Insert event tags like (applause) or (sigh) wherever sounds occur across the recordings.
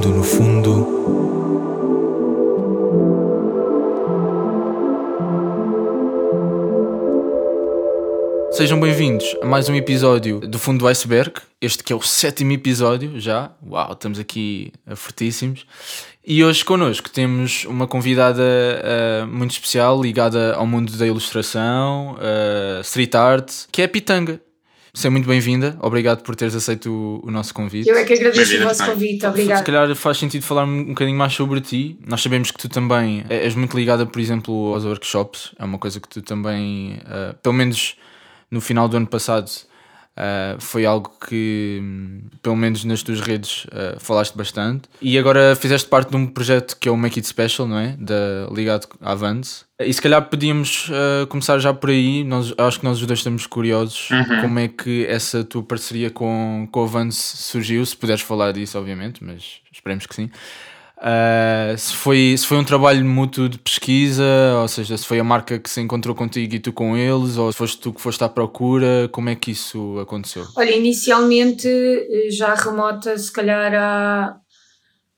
fundo, no fundo. Sejam bem-vindos a mais um episódio do Fundo do Iceberg. Este que é o sétimo episódio já. Uau, estamos aqui fortíssimos. E hoje connosco temos uma convidada uh, muito especial ligada ao mundo da ilustração, uh, street art, que é a Pitanga. Seja muito bem-vinda, obrigado por teres aceito o, o, nosso convite. Eu é que agradeço o vosso convite, obrigado. Se calhar faz sentido falar um bocadinho mais sobre ti. Nós sabemos que tu também és muito ligada, por exemplo, aos workshops, é uma coisa que tu também, uh, pelo menos no final do ano passado, Uh, foi algo que, pelo menos nas tuas redes, uh, falaste bastante. E agora fizeste parte de um projeto que é o Make It Special, não é? Da, ligado à Vans. E se calhar podíamos uh, começar já por aí. Nós, acho que nós os dois estamos curiosos uhum. como é que essa tua parceria com, com a Vans surgiu. Se puderes falar disso, obviamente, mas esperemos que sim. Uh, se, foi, se foi um trabalho mútuo de pesquisa, ou seja, se foi a marca que se encontrou contigo e tu com eles, ou se foste tu que foste à procura, como é que isso aconteceu? Olha, inicialmente já remota, se calhar há,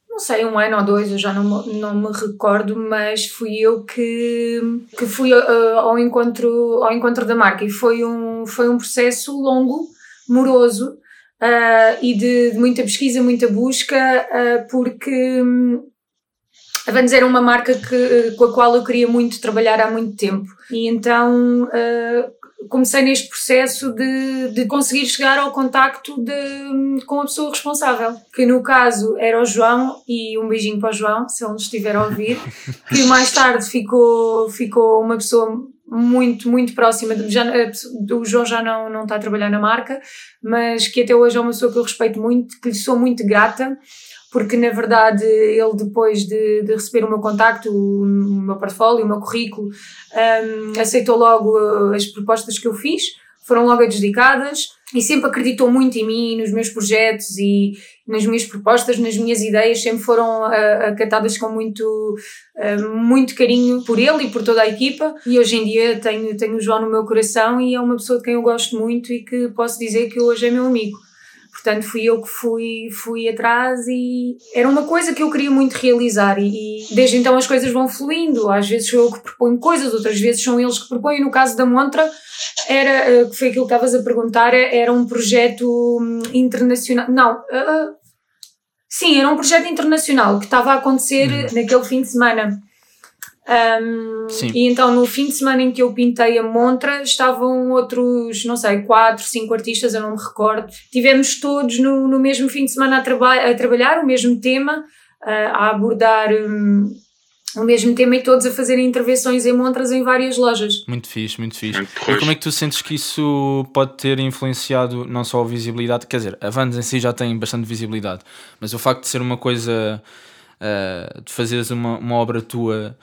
não sei, um ano ou dois, eu já não, não me recordo, mas fui eu que, que fui uh, ao, encontro, ao encontro da marca e foi um, foi um processo longo, moroso, uh, e de, de, muita pesquisa, muita busca, uh, porque um, a Vans era uma marca que, com a qual eu queria muito trabalhar há muito tempo. E então uh, comecei neste processo de, de conseguir chegar ao contacto de, com a pessoa responsável, que no caso era o João, e um beijinho para o João, se ele nos estiver a ouvir, que mais tarde ficou, ficou uma pessoa muito, muito próxima. De, já, o João já não, não está a trabalhar na marca, mas que até hoje é uma pessoa que eu respeito muito, que lhe sou muito grata, porque na verdade ele, depois de, de receber o meu contacto, o meu portfólio, o meu currículo, um, aceitou logo uh, as propostas que eu fiz, foram logo adjudicadas e sempre acreditou muito em mim, nos meus projetos e nas minhas propostas, nas minhas ideias, sempre foram uh, acatadas com muito, uh, muito carinho por ele e por toda a equipa. E hoje em dia tenho, tenho o João no meu coração e é uma pessoa de quem eu gosto muito e que posso dizer que hoje é meu amigo. Portanto, fui eu que fui, fui atrás e era uma coisa que eu queria muito realizar. E, e desde então as coisas vão fluindo. Às vezes sou eu que proponho coisas, outras vezes são eles que propõem. No caso da Montra, era, eh, que foi aquilo que estavas a perguntar, era um projeto hum, internacional. Não, uh, sim, era um projeto internacional que estava a acontecer uhum. naquele fim de semana. Um, e então no fim de semana em que eu pintei a montra estavam outros, não sei, quatro, cinco artistas, eu não me recordo. Tivemos todos no, no mesmo fim de semana a, traba a trabalhar o mesmo tema, uh, a abordar um, o mesmo tema e todos a fazerem intervenções em montras em várias lojas. Muito fixe, muito fixe. Muito e como é que tu sentes que isso pode ter influenciado não só a visibilidade, quer dizer, a Vans em si já tem bastante visibilidade, mas o facto de ser uma coisa, uh, de fazeres uma, uma obra tua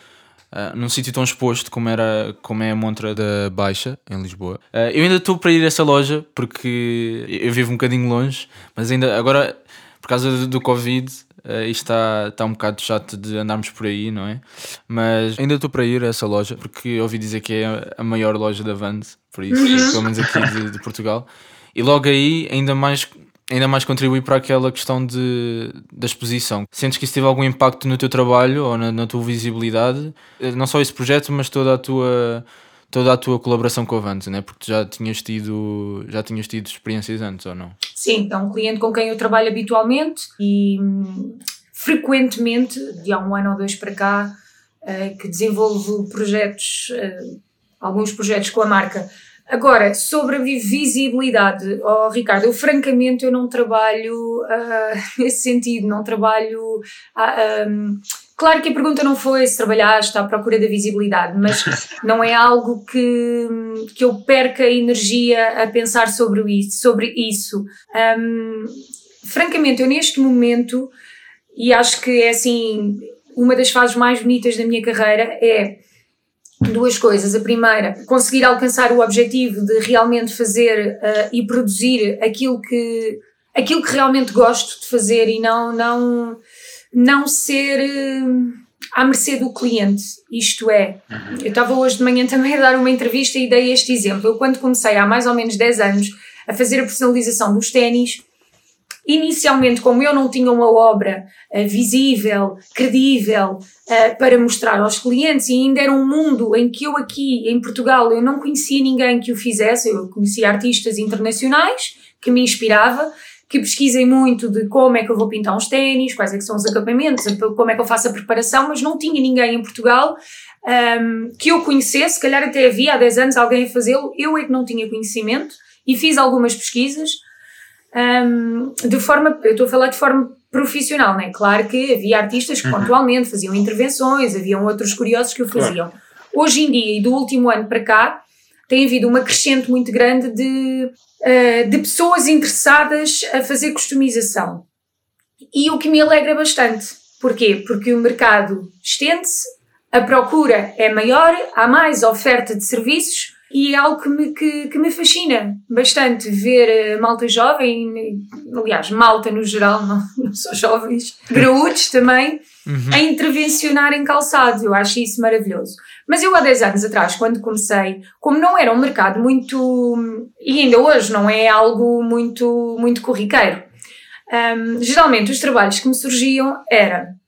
Uh, num sítio tão exposto como, era, como é a Montra da Baixa, em Lisboa. Uh, eu ainda estou para ir a essa loja porque eu vivo um bocadinho longe, mas ainda agora, por causa do, do Covid, uh, isto está, está um bocado chato de andarmos por aí, não é? Mas ainda estou para ir a essa loja porque ouvi dizer que é a maior loja da Vans, por isso, uhum. pelo menos aqui de, de Portugal. E logo aí, ainda mais ainda mais contribui para aquela questão de, da exposição. Sentes que isso teve algum impacto no teu trabalho ou na, na tua visibilidade? Eh, não só esse projeto, mas toda a tua toda a tua colaboração com a Vans, né? porque já tinhas tido já tinhas tido experiências antes ou não? Sim, é um cliente com quem eu trabalho habitualmente e hum, frequentemente, de há um ano ou dois para cá, uh, que desenvolvo projetos, uh, alguns projetos com a marca Agora, sobre a visibilidade, oh, Ricardo, eu francamente eu não trabalho uh, (laughs) nesse sentido, não trabalho. Uh, ah, um, claro que a pergunta não foi se trabalhaste à procura da visibilidade, mas (laughs) não é algo que, que eu perca energia a pensar sobre isso. Sobre isso. Um, francamente, eu neste momento, e acho que é assim, uma das fases mais bonitas da minha carreira é duas coisas. A primeira, conseguir alcançar o objetivo de realmente fazer uh, e produzir aquilo que, aquilo que realmente gosto de fazer e não, não, não ser uh, à mercê do cliente. Isto é, uhum. eu estava hoje de manhã também a dar uma entrevista e dei este exemplo. Eu, quando comecei há mais ou menos 10 anos a fazer a personalização dos ténis, inicialmente, como eu não tinha uma obra uh, visível, credível, uh, para mostrar aos clientes, e ainda era um mundo em que eu aqui em Portugal eu não conhecia ninguém que o fizesse, eu conhecia artistas internacionais que me inspirava, que pesquisem muito de como é que eu vou pintar uns ténis, quais é que são os acabamentos, como é que eu faço a preparação, mas não tinha ninguém em Portugal um, que eu conhecesse, se calhar até havia há 10 anos alguém a fazê-lo, eu é que não tinha conhecimento e fiz algumas pesquisas um, de forma, eu estou a falar de forma profissional, né? Claro que havia artistas que uhum. pontualmente faziam intervenções, haviam outros curiosos que o faziam. Claro. Hoje em dia e do último ano para cá, tem havido uma crescente muito grande de, uh, de pessoas interessadas a fazer customização. E o que me alegra bastante. Porquê? Porque o mercado estende-se, a procura é maior, há mais oferta de serviços e é algo que me, que, que me fascina bastante ver eh, malta jovem, aliás, malta no geral, (laughs) não, não só jovens, graúdos também, uhum. a intervencionar em calçado. Eu acho isso maravilhoso. Mas eu há 10 anos atrás, quando comecei, como não era um mercado muito, e ainda hoje não é algo muito, muito corriqueiro, um, geralmente os trabalhos que me surgiam era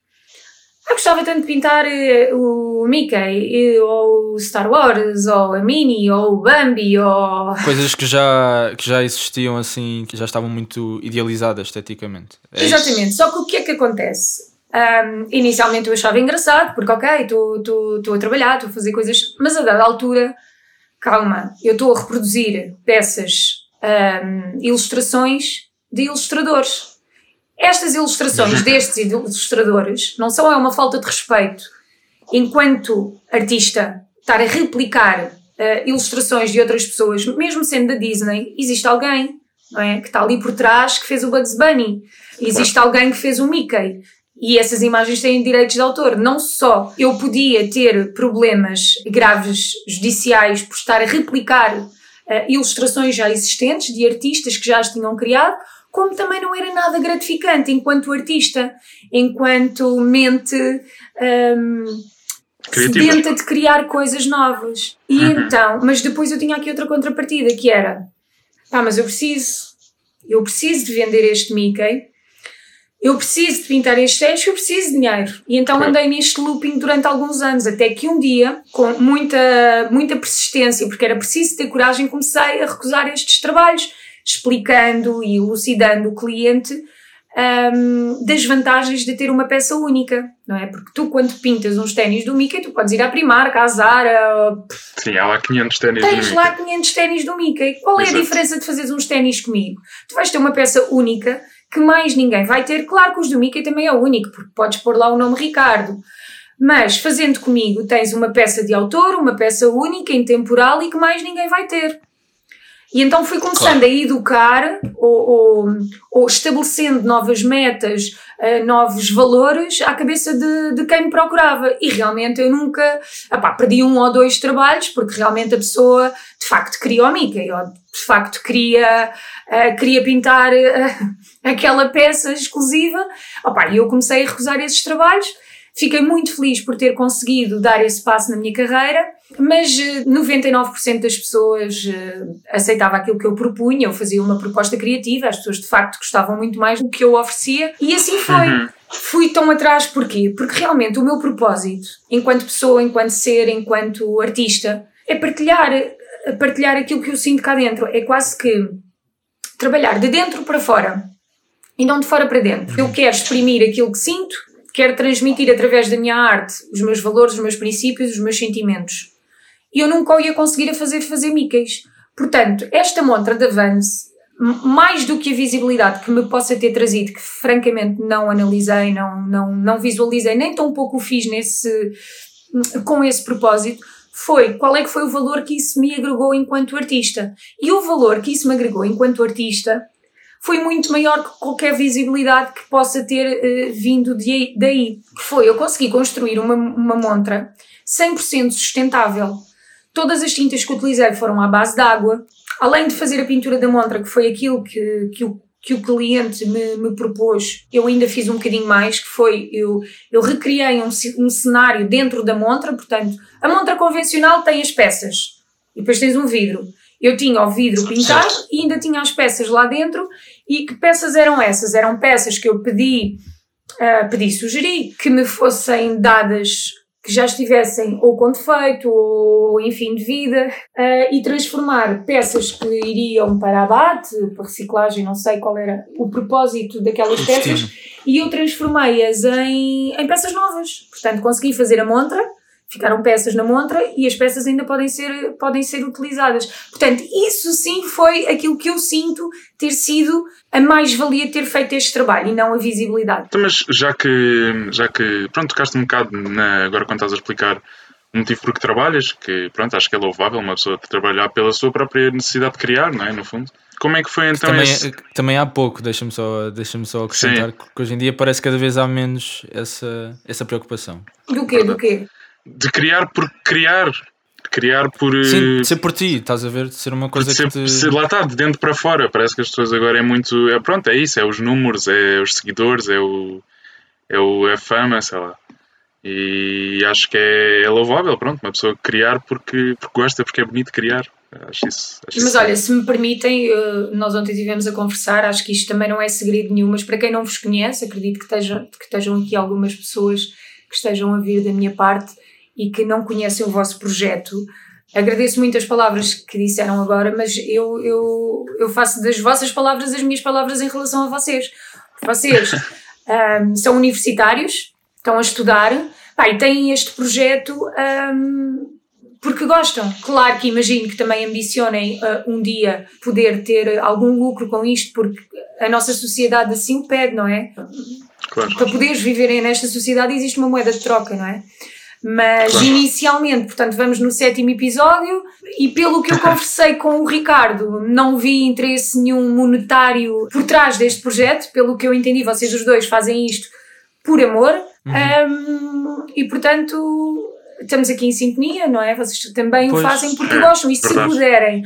eu gostava tanto de pintar eh, o Mickey, ou o Star Wars, ou a Minnie, ou o Bambi, ou... Coisas que já, que já existiam assim, que já estavam muito idealizadas esteticamente. É Exatamente, isso? só que o que é que acontece? Um, inicialmente eu achava engraçado, porque ok, estou a trabalhar, estou a fazer coisas, mas a dada altura, calma, eu estou a reproduzir peças, um, ilustrações de ilustradores estas ilustrações destes ilustradores não só é uma falta de respeito enquanto artista estar a replicar uh, ilustrações de outras pessoas, mesmo sendo da Disney, existe alguém não é, que está ali por trás que fez o Bugs Bunny, existe alguém que fez o Mickey. E essas imagens têm direitos de autor. Não só eu podia ter problemas graves judiciais por estar a replicar uh, ilustrações já existentes de artistas que já as tinham criado, como também não era nada gratificante enquanto artista, enquanto mente um, sedenta de criar coisas novas. E uhum. então, mas depois eu tinha aqui outra contrapartida que era, pá, mas eu preciso, eu preciso de vender este Mickey, eu preciso de pintar este texto, eu preciso de dinheiro. E então andei neste looping durante alguns anos, até que um dia, com muita, muita persistência, porque era preciso ter coragem, comecei a recusar estes trabalhos explicando e elucidando o cliente um, das vantagens de ter uma peça única, não é? Porque tu, quando pintas uns ténis do Mickey, tu podes ir à Primark, à Zara. Sim, há lá 500 ténis Tens do lá 500 ténis do Mickey. Qual é Exato. a diferença de fazeres uns ténis comigo? Tu vais ter uma peça única que mais ninguém vai ter. Claro que os do Mickey também é único, porque podes pôr lá o nome Ricardo. Mas fazendo comigo, tens uma peça de autor, uma peça única, intemporal e que mais ninguém vai ter. E então fui começando claro. a educar ou, ou, ou, estabelecendo novas metas, uh, novos valores à cabeça de, de, quem me procurava. E realmente eu nunca opá, perdi um ou dois trabalhos, porque realmente a pessoa de facto queria o Mickey, ou de facto queria, uh, queria pintar uh, (laughs) aquela peça exclusiva. E eu comecei a recusar esses trabalhos Fiquei muito feliz por ter conseguido dar esse passo na minha carreira, mas 99% eh, das pessoas eh, aceitava aquilo que eu propunha, eu fazia uma proposta criativa, as pessoas de facto gostavam muito mais do que eu oferecia, e assim foi. Uhum. Fui tão atrás porquê? Porque realmente o meu propósito, enquanto pessoa, enquanto ser, enquanto artista, é partilhar, eh, partilhar aquilo que eu sinto cá dentro. É quase que trabalhar de dentro para fora e não de fora para dentro. Eu quero exprimir aquilo que sinto quero transmitir através da minha arte os meus valores, os meus princípios, os meus sentimentos. E eu nunca o ia conseguir a fazer fazer Mickeys. Portanto, esta montra da Vans, mais do que a visibilidade que me possa ter trazido, que francamente não analisei, não, não, não visualizei, nem tão pouco o fiz nesse, com esse propósito, foi qual é que foi o valor que isso me agregou enquanto artista. E o valor que isso me agregou enquanto artista foi muito maior que qualquer visibilidade que possa ter uh, vindo de, daí. Que foi, eu consegui construir uma, uma montra 100% sustentável. Todas as tintas que utilizei foram à base de água. Além de fazer a pintura da montra, que foi aquilo que, que o que o cliente me, me, propôs, eu ainda fiz um bocadinho mais, que foi, eu, eu recriei um, um cenário dentro da montra, portanto, a montra convencional tem as peças, e depois tens um vidro. Eu tinha o vidro pintado e ainda tinha as peças lá dentro. E que peças eram essas? Eram peças que eu pedi, uh, pedi, sugeri que me fossem dadas que já estivessem ou com defeito ou enfim de vida uh, e transformar peças que iriam para abate, para reciclagem, não sei qual era o propósito daquelas peças e eu transformei-as em, em peças novas. Portanto, consegui fazer a montra ficaram peças na montra e as peças ainda podem ser, podem ser utilizadas. Portanto, isso sim foi aquilo que eu sinto ter sido a mais-valia de ter feito este trabalho e não a visibilidade. Então, mas já que, já que pronto, tocaste um bocado na, agora quando estás a explicar o motivo por que trabalhas, que pronto, acho que é louvável uma pessoa trabalhar pela sua própria necessidade de criar, não é? No fundo. Como é que foi então também, esse... também há pouco, deixa-me só, deixa só acrescentar Sim. que hoje em dia parece que cada vez há menos essa, essa preocupação. Do quê? Do quê? De criar por criar. Criar por. Sim, ser por ti, estás a ver? De ser uma coisa ser, que. Te... Ser, lá está, de dentro para fora. Parece que as pessoas agora é muito. É, pronto, é isso, é os números, é os seguidores, é, o, é, o, é a fama, sei lá. E acho que é, é louvável, pronto, uma pessoa criar porque, porque gosta, porque é bonito criar. Acho isso, acho mas isso olha, se me permitem, nós ontem estivemos a conversar, acho que isto também não é segredo nenhum, mas para quem não vos conhece, acredito que estejam, que estejam aqui algumas pessoas que estejam a vir da minha parte e que não conhecem o vosso projeto. Agradeço muito as palavras que disseram agora, mas eu, eu, eu faço das vossas palavras as minhas palavras em relação a vocês. Vocês (laughs) um, são universitários, estão a estudar pá, e têm este projeto um, porque gostam. Claro que imagino que também ambicionem uh, um dia poder ter algum lucro com isto, porque a nossa sociedade assim o pede, não é? Claro. Para poderes viverem nesta sociedade existe uma moeda de troca, não é? Mas claro. inicialmente, portanto, vamos no sétimo episódio e pelo que eu (laughs) conversei com o Ricardo, não vi interesse nenhum monetário por trás deste projeto. Pelo que eu entendi, vocês os dois fazem isto por amor uhum. um, e, portanto, estamos aqui em sintonia, não é? Vocês também pois, o fazem porque é, gostam e se puderem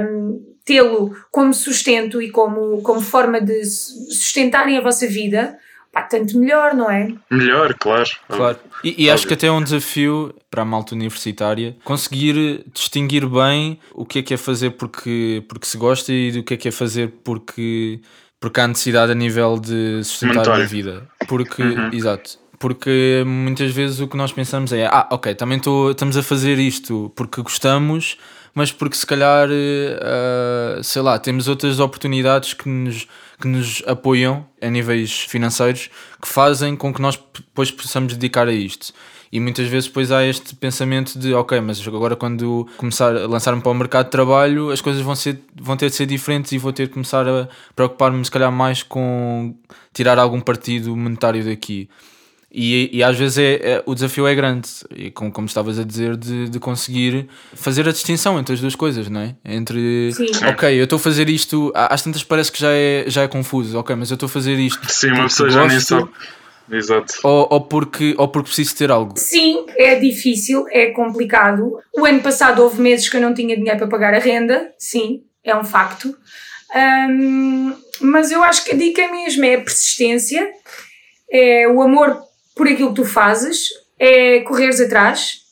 um, tê-lo como sustento e como, como forma de sustentarem a vossa vida, pá, tanto melhor, não é? Melhor, claro. Claro. E, e acho que até é um desafio para a malta universitária conseguir distinguir bem o que é que é fazer porque, porque se gosta e do que é que é fazer porque, porque há necessidade a nível de sustentar a vida. Porque, uhum. exato. Porque muitas vezes o que nós pensamos é: ah, ok, também tô, estamos a fazer isto porque gostamos, mas porque se calhar, uh, sei lá, temos outras oportunidades que nos que nos apoiam a níveis financeiros que fazem com que nós depois possamos dedicar a isto. E muitas vezes depois há este pensamento de ok, mas agora quando começar a lançar-me para o mercado de trabalho as coisas vão, ser, vão ter de ser diferentes e vou ter de começar a preocupar-me se calhar mais com tirar algum partido monetário daqui. E, e às vezes é, é, o desafio é grande, e como, como estavas a dizer, de, de conseguir fazer a distinção entre as duas coisas, não é? Entre, Sim. ok, eu estou a fazer isto, às tantas parece que já é, já é confuso, ok, mas eu estou a fazer isto. Sim, uma pessoa já nem sabe. Exato. Ou, ou, porque, ou porque preciso ter algo. Sim, é difícil, é complicado. O ano passado houve meses que eu não tinha dinheiro para pagar a renda, sim, é um facto. Um, mas eu acho que a dica mesmo é a persistência, é o amor por aquilo que tu fazes, é correres atrás.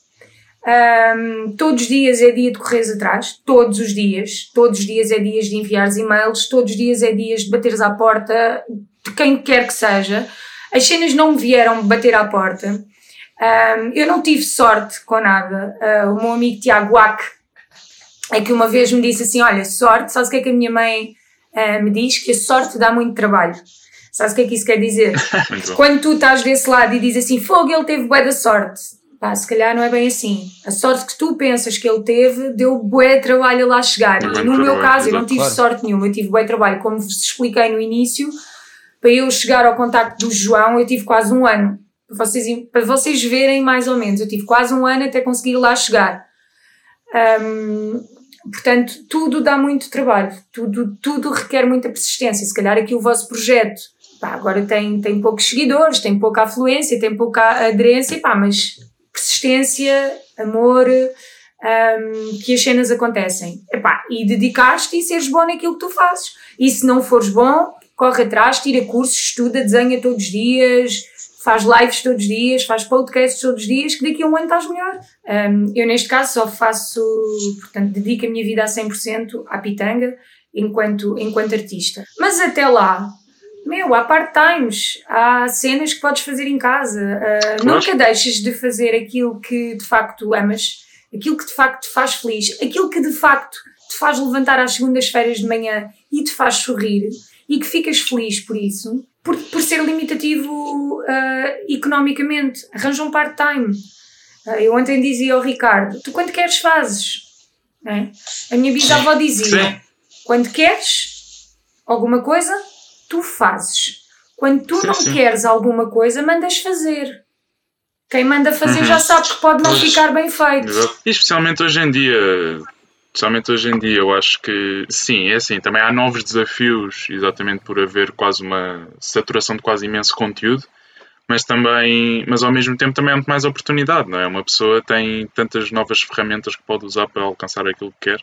Um, todos os dias é dia de correres atrás, todos os dias. Todos os dias é dias de enviares e-mails, todos os dias é dias de bateres à porta de quem quer que seja. As cenas não me vieram bater à porta. Um, eu não tive sorte com nada. Uh, o meu amigo Tiago Wack é que uma vez me disse assim: Olha, sorte, sabes o que é que a minha mãe uh, me diz? Que a sorte dá muito trabalho. Sabes o que é que isso quer dizer? (laughs) Quando tu estás desse lado e dizes assim, fogo, ele teve bué da sorte. Pá, se calhar não é bem assim. A sorte que tu pensas que ele teve deu bué trabalho lá chegar. E no meu caso, eu não tive sorte nenhuma, eu tive bué trabalho. Como vos expliquei no início, para eu chegar ao contacto do João, eu tive quase um ano. Para vocês, para vocês verem mais ou menos, eu tive quase um ano até conseguir lá chegar. Um, portanto, tudo dá muito trabalho, tudo, tudo requer muita persistência. Se calhar aqui o vosso projeto pá, agora tem, tem poucos seguidores, tem pouca afluência, tem pouca aderência, pá, mas persistência, amor, um, que as cenas acontecem. Epá, e dedicar-te e seres bom naquilo que tu fazes. E se não fores bom, corre atrás, tira cursos, estuda, desenha todos os dias, faz lives todos os dias, faz podcasts todos os dias, que daqui a um ano estás melhor. Um, eu, neste caso, só faço, portanto, dedico a minha vida a 100% à pitanga enquanto, enquanto artista. Mas até lá, meu, há part-times, há cenas que podes fazer em casa. Uh, nunca deixes de fazer aquilo que de facto amas, aquilo que de facto te faz feliz, aquilo que de facto te faz levantar às segundas-feiras de manhã e te faz sorrir e que ficas feliz por isso, por, por ser limitativo uh, economicamente. Arranja um part-time. Uh, eu ontem dizia ao Ricardo: tu quando queres fazes. É? A minha bisavó dizia: Sim. quando queres alguma coisa, tu fazes. Quando tu sim, não sim. queres alguma coisa, mandas fazer. Quem manda fazer uhum. já sabe que pode não pois. ficar bem feito. Exato. E especialmente hoje em dia, especialmente hoje em dia, eu acho que sim, é assim, também há novos desafios, exatamente por haver quase uma saturação de quase imenso conteúdo, mas também, mas ao mesmo tempo também há muito mais oportunidade, não é? Uma pessoa tem tantas novas ferramentas que pode usar para alcançar aquilo que quer.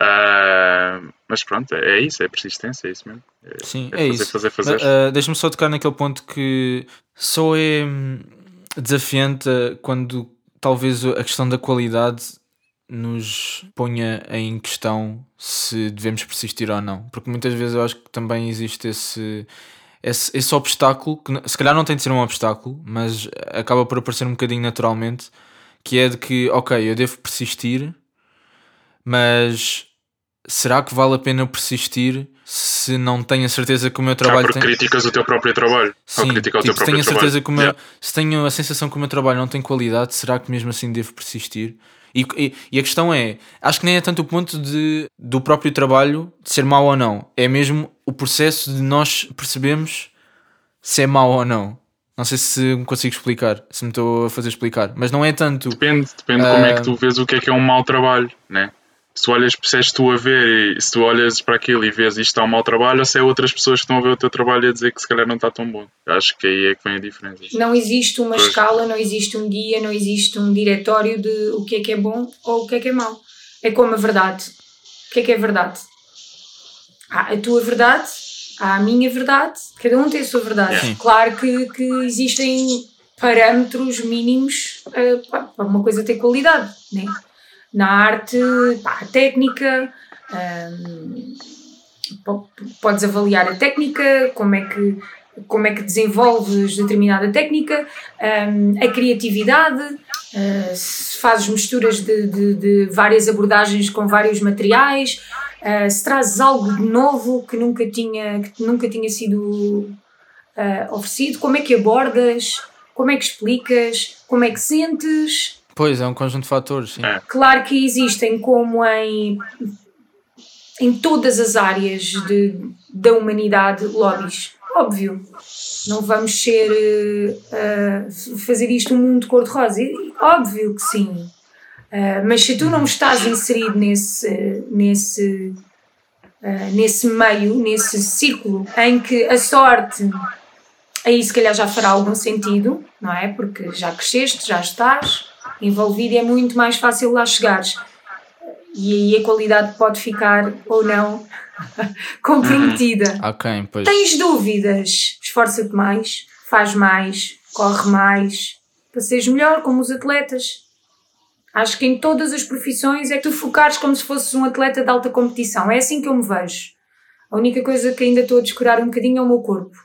Uh, mas pronto, é, isso, é persistência, é isso mesmo. É, Sim, é, é fazer, isso. Fazer, fazer. Uh, Deixa-me só tocar naquele ponto que só é hum, desafiante quando talvez a questão da qualidade nos ponha em questão se devemos persistir ou não. Porque muitas vezes eu acho que também existe esse, esse, esse obstáculo, que se calhar não tem de ser um obstáculo, mas acaba por aparecer um bocadinho naturalmente, que é de que, ok, eu devo persistir, mas será que vale a pena persistir se não tenho a certeza que o meu trabalho ah, tem... criticas o teu próprio trabalho. Sim, ou tipo, o teu próprio tenho a certeza trabalho. que o meu... Yeah. se tenho a sensação que o meu trabalho não tem qualidade, será que mesmo assim devo persistir? E, e, e, a questão é, acho que nem é tanto o ponto de, do próprio trabalho de ser mau ou não, é mesmo o processo de nós percebermos se é mau ou não. Não sei se me consigo explicar, se me estou a fazer explicar, mas não é tanto. Depende, depende uh, como é que tu vês o que é que é um mau trabalho, né? Se tu olhas, se és tu a ver e se tu olhas para aquilo e vês isto está um mau trabalho, ou se é outras pessoas que estão a ver o teu trabalho e a dizer que se calhar não está tão bom. Acho que aí é que vem a diferença. Não existe uma pois. escala, não existe um guia, não existe um diretório de o que é que é bom ou o que é que é mau. É como a verdade. O que é que é verdade? Há a tua verdade, há a minha verdade, cada um tem a sua verdade. Yeah. Claro que, que existem parâmetros mínimos uh, para uma coisa ter qualidade, né? Na arte, pá, a técnica, um, podes avaliar a técnica, como é que, como é que desenvolves determinada técnica, um, a criatividade, uh, se fazes misturas de, de, de, várias abordagens com vários materiais, uh, se trazes algo de novo que nunca tinha, que nunca tinha sido uh, oferecido, como é que abordas, como é que explicas, como é que sentes. Pois, é um conjunto de fatores, sim. É. Claro que existem, como em, em todas as áreas de, da humanidade, lobbies. Óbvio. Não vamos ser. Uh, fazer isto um mundo cor-de-rosa. Óbvio que sim. Uh, mas se tu não estás inserido nesse, nesse, uh, nesse meio, nesse círculo em que a sorte aí se calhar já fará algum sentido, não é? Porque já cresceste, já estás, envolvido é muito mais fácil lá chegares. E aí a qualidade pode ficar ou não (laughs) comprometida. Uhum. Ok, pois. Tens dúvidas? Esforça-te mais, faz mais, corre mais, para seres melhor como os atletas. Acho que em todas as profissões é que tu focares como se fosses um atleta de alta competição. É assim que eu me vejo. A única coisa que ainda estou a descurar um bocadinho é o meu corpo.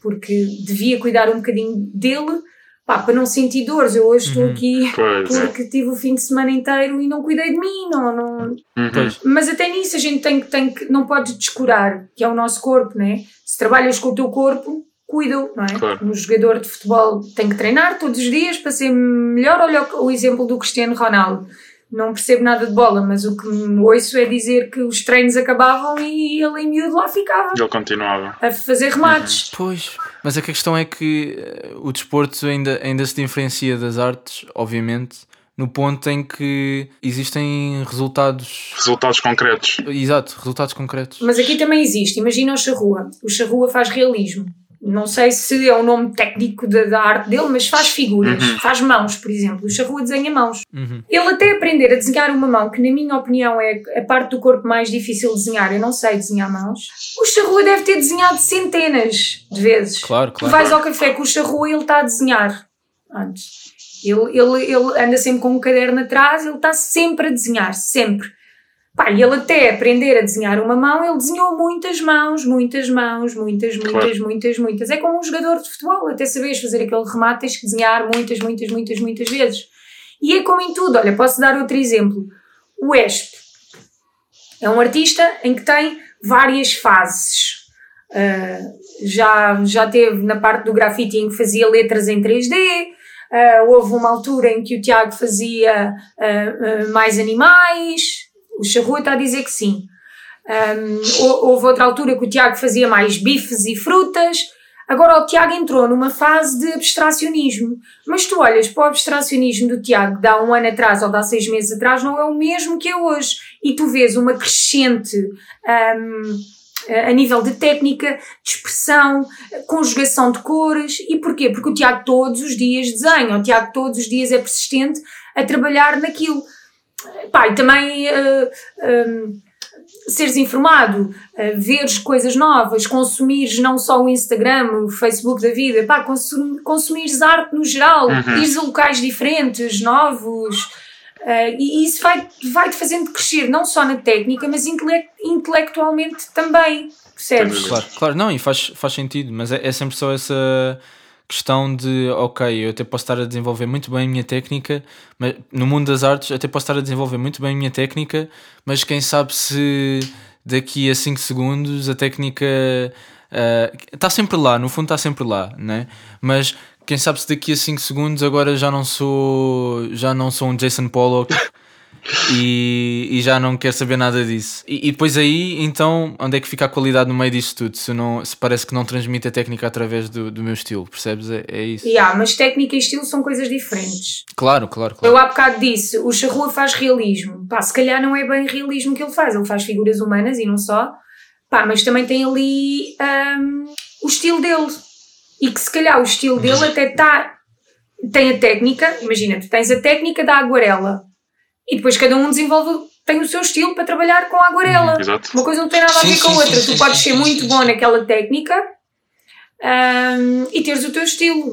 Porque devia cuidar um bocadinho dele pá, para não sentir dores. Eu hoje estou uhum. aqui pois, porque é. tive o fim de semana inteiro e não cuidei de mim, não, não... Uhum. Mas até nisso a gente tem, tem que, não pode descurar, que é o nosso corpo, né? Se trabalhas com o teu corpo, cuida, não é? Claro. Um jogador de futebol tem que treinar todos os dias para ser melhor. Olha o, o exemplo do Cristiano Ronaldo não percebo nada de bola, mas o que me ouço é dizer que os treinos acabavam e ele em miúdo lá ficava. Ele continuava. A fazer remates. Uhum. Pois, mas a questão é que eh, o desporto ainda, ainda se diferencia das artes, obviamente, no ponto em que existem resultados. Resultados concretos. Exato, resultados concretos. Mas aqui também existe. Imagina o charrua. O charrua faz realismo. Não sei se é o nome técnico da, da arte dele, mas faz figuras, Uhum. faz mãos, por exemplo. O Charrua desenha mãos. Uhum. Ele até aprender a desenhar uma mão, que na minha opinião é a parte do corpo mais difícil de desenhar, eu não sei desenhar mãos, o Charrua deve ter desenhado centenas de vezes. Claro, Tu claro. vais ao café com o Charrua e ele está a desenhar. Antes. Ele, ele, ele anda sempre com um caderno atrás, ele está sempre a desenhar, sempre. Pá, e ele até aprender a desenhar uma mão, ele desenhou muitas mãos, muitas mãos, muitas, muitas, Claro. muitas, muitas. É como um jogador de futebol, até saberes fazer aquele remate, tens que desenhar muitas, muitas, muitas, muitas vezes. E é como em tudo. Olha, posso dar outro exemplo. O Esp é um artista em que tem várias fases. Uh, já, já teve na parte do grafite em que fazia letras em 3D, uh, houve uma altura em que o Tiago fazia uh, uh, mais animais, o Charrua está a dizer que sim. Um, hou- houve outra altura que o Tiago fazia mais bifes e frutas. Agora o Tiago entrou numa fase de abstracionismo. Mas tu olhas para o abstracionismo do Tiago de há um ano atrás ou de há seis meses atrás, não é o mesmo que é hoje. E tu vês uma crescente um, a nível de técnica, de expressão, conjugação de cores. E porquê? Porque o Tiago todos os dias desenha, o Tiago todos os dias é persistente a trabalhar naquilo. Pá, e também eh, hum, seres informado, uh, veres coisas novas, consumires não só o Instagram, o Facebook da vida, pá, consum, consumires arte no geral, Uhum. ires a locais diferentes, novos, uh, e isso vai- vai-te fazendo crescer, não só na técnica, mas intele- intelectualmente também, percebes? Claro, claro, não, e faz, faz sentido, mas é, é sempre só essa questão de, ok, eu até posso estar a desenvolver muito bem a minha técnica, mas no mundo das artes até posso estar a desenvolver muito bem a minha técnica, mas quem sabe se daqui a 5 segundos a técnica está sempre lá, no fundo está sempre lá, né? Mas quem sabe se daqui a 5 segundos agora já não sou já não sou um Jason Pollock (laughs) e, e já não quero saber nada disso. E, e depois aí, então, onde é que fica a qualidade no meio disso tudo? Se, não, se parece que não transmite a técnica através do, do meu estilo, percebes? É, é isso. Yeah, mas técnica e estilo são coisas diferentes. Claro, claro, Eu claro. há bocado disse, o Charrua faz realismo. Pá, se calhar não é bem realismo que ele faz, ele faz figuras humanas e não só. Pá, mas também tem ali hum, o estilo dele. E que se calhar o estilo dele até está. Tem a técnica, imagina, tu tens a técnica da aguarela. E depois cada um desenvolve, tem o seu estilo para trabalhar com a aguarela. Exato. Uma coisa não tem nada a Sim, ver com a outra. sim, tu sim, podes sim, ser sim, muito sim, bom sim. naquela técnica hum, e teres o teu estilo.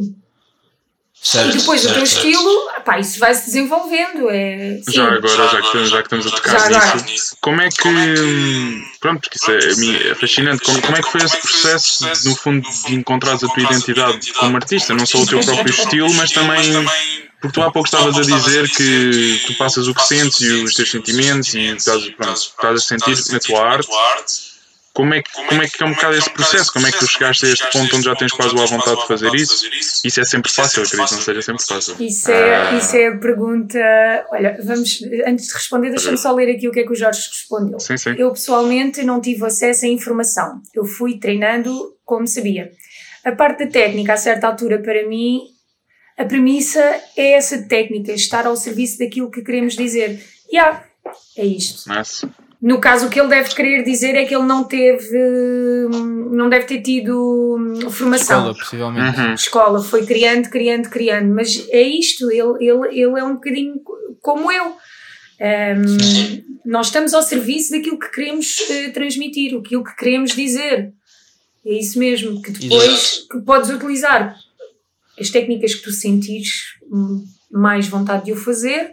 Certo, E depois o certo, teu certo. estilo, pá, isso vai-se desenvolvendo. É, sim. Já agora, já que, estamos, já que estamos a tocar Já agora. nisso, como é que. Pronto, porque isso é, a mim é fascinante. Como, como é que foi esse processo, no fundo, de encontrares a tua identidade como artista? Não só o teu próprio estilo, mas também. Porque tu há pouco estavas a dizer que tu passas o que sentes e os teus sentimentos e estás, pronto, estás a sentir na tua arte. Como é, que, como é que é um bocado esse processo? Como é que tu chegaste a este ponto onde já tens quase a vontade de fazer isso? Isso é sempre fácil, acredito, que não seja sempre fácil. Isso é, Ah. isso é a pergunta. Olha, vamos, antes de responder, deixa-me só ler aqui o que é que o Jorge respondeu. Sim, sim. Eu pessoalmente não tive acesso à informação. Eu fui treinando como sabia. A parte da técnica, a certa altura, para mim, a premissa é essa técnica, estar ao serviço daquilo que queremos dizer. E há, é isto. No caso, o que ele deve querer dizer é que ele não teve, não deve ter tido hum, formação Escola, possivelmente. Uhum. escola, foi criando, criando, criando, mas é isto, ele, ele, ele é um bocadinho como eu. Um, nós estamos ao serviço daquilo que queremos eh, transmitir, aquilo que queremos dizer. É isso mesmo, que depois que podes utilizar as técnicas que tu sentires mais vontade de o fazer,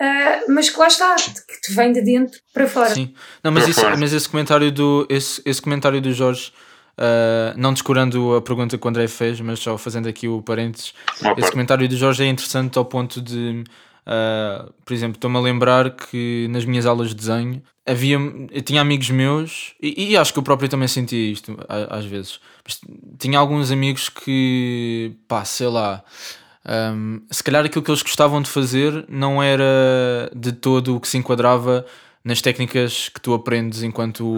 ah, mas que lá está, que te vem de dentro para fora. Sim. Não, mas, isso, mas esse comentário do esse, esse comentário do Jorge, ah, não descurando a pergunta que o André fez, mas só fazendo aqui o parênteses, esse comentário do Jorge é interessante ao ponto de, ah, por exemplo, estou-me a lembrar que nas minhas aulas de desenho havia, eu tinha amigos meus, e, e acho que eu próprio também sentia isto às vezes, mas tinha alguns amigos que, pá, sei lá, um, se calhar aquilo que eles gostavam de fazer não era de todo o que se enquadrava nas técnicas que tu aprendes enquanto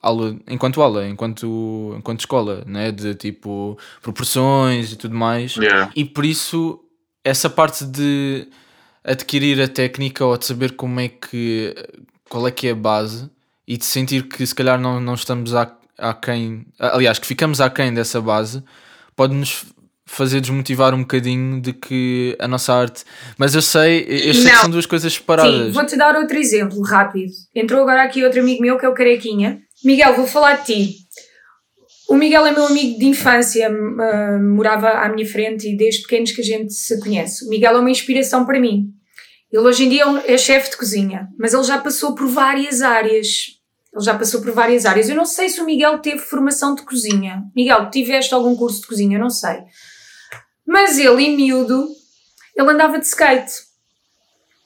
aula, enquanto aula, enquanto, enquanto escola, né? de tipo proporções e tudo mais. Yeah. E por isso, essa parte de adquirir a técnica ou de saber como é que qual é que é a base e de sentir que se calhar não, não estamos a, aquém, aliás, que ficamos aquém dessa base, pode-nos fazer desmotivar um bocadinho de que a nossa arte. Mas eu sei, eu sei que são duas coisas separadas. Sim, vou-te dar outro exemplo rápido. Entrou agora aqui outro amigo meu que é o Carequinha. Miguel, vou falar de ti. O Miguel é meu amigo de infância, uh, morava à minha frente e desde pequenos que a gente se conhece. O Miguel é uma inspiração para mim. Ele hoje em dia é, é chefe de cozinha, mas ele já passou por várias áreas. Ele já passou por várias áreas. Eu não sei se o Miguel teve formação de cozinha. Miguel, tiveste algum curso de cozinha? Eu não sei. Mas ele, em miúdo, ele andava de skate.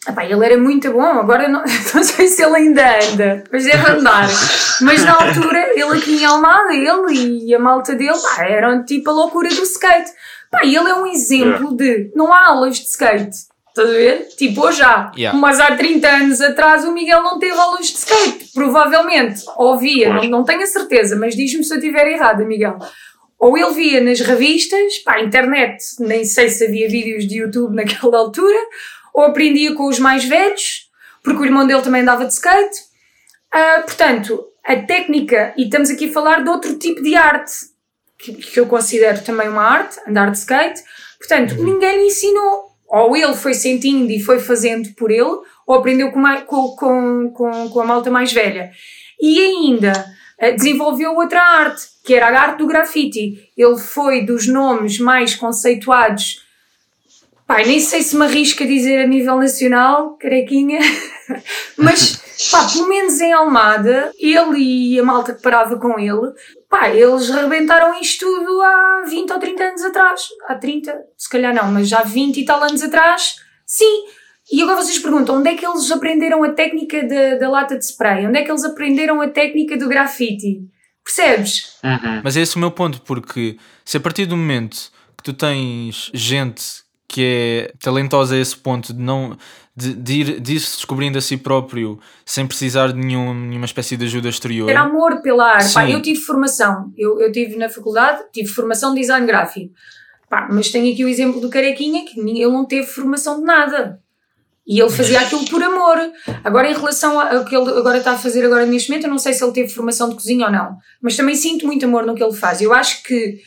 Epá, ele era muito bom, agora não, (laughs) não sei se ele ainda anda, mas deve andar. Mas na altura, ele aqui em Almada, ele e a malta dele, pá, eram tipo a loucura do skate. Pá, ele é um exemplo de não há aulas de skate. Estás a ver? Tipo, hoje já. Yeah. Mas há 30 anos atrás o Miguel não teve aulas de skate. Provavelmente. Ouvia, não, não tenho a certeza, mas diz-me se eu estiver errada, Miguel ou ele via nas revistas, pá, internet, nem sei se havia vídeos de YouTube naquela altura, ou aprendia com os mais velhos, porque o irmão dele também andava de skate. Uh, portanto, a técnica, e estamos aqui a falar de outro tipo de arte, que, que eu considero também uma arte, andar de skate. Portanto, uhum. ninguém lhe ensinou. Ou ele foi sentindo e foi fazendo por ele, ou aprendeu com, com, com, com a malta mais velha. E ainda uh, desenvolveu outra arte, que era a arte do grafite. Ele foi dos nomes mais conceituados. Pai, nem sei se me arrisco a dizer a nível nacional, carequinha, (laughs) mas pá, pelo menos em Almada, ele e a malta que parava com ele, pá, eles rebentaram isto tudo há 20 ou 30 anos atrás. Há 30, se calhar não, mas já 20 e tal anos atrás, sim. E agora vocês perguntam, onde é que eles aprenderam a técnica da, da lata de spray? Onde é que eles aprenderam a técnica do grafite? Percebes? Uhum. Mas é esse o meu ponto, porque se a partir do momento que tu tens gente que é talentosa a esse ponto de não de, de, ir, de ir se descobrindo a si próprio sem precisar de nenhum, nenhuma espécie de ajuda exterior. Era amor pela arte. Pá, eu tive formação, eu, eu tive na faculdade, tive formação de design gráfico. Pá, mas tenho aqui o exemplo do Carequinha, que ele não teve formação de nada. E ele fazia aquilo por amor. Agora, em relação ao que ele agora está a fazer agora neste momento, eu não sei se ele teve formação de cozinha ou não, mas também sinto muito amor no que ele faz. Eu acho que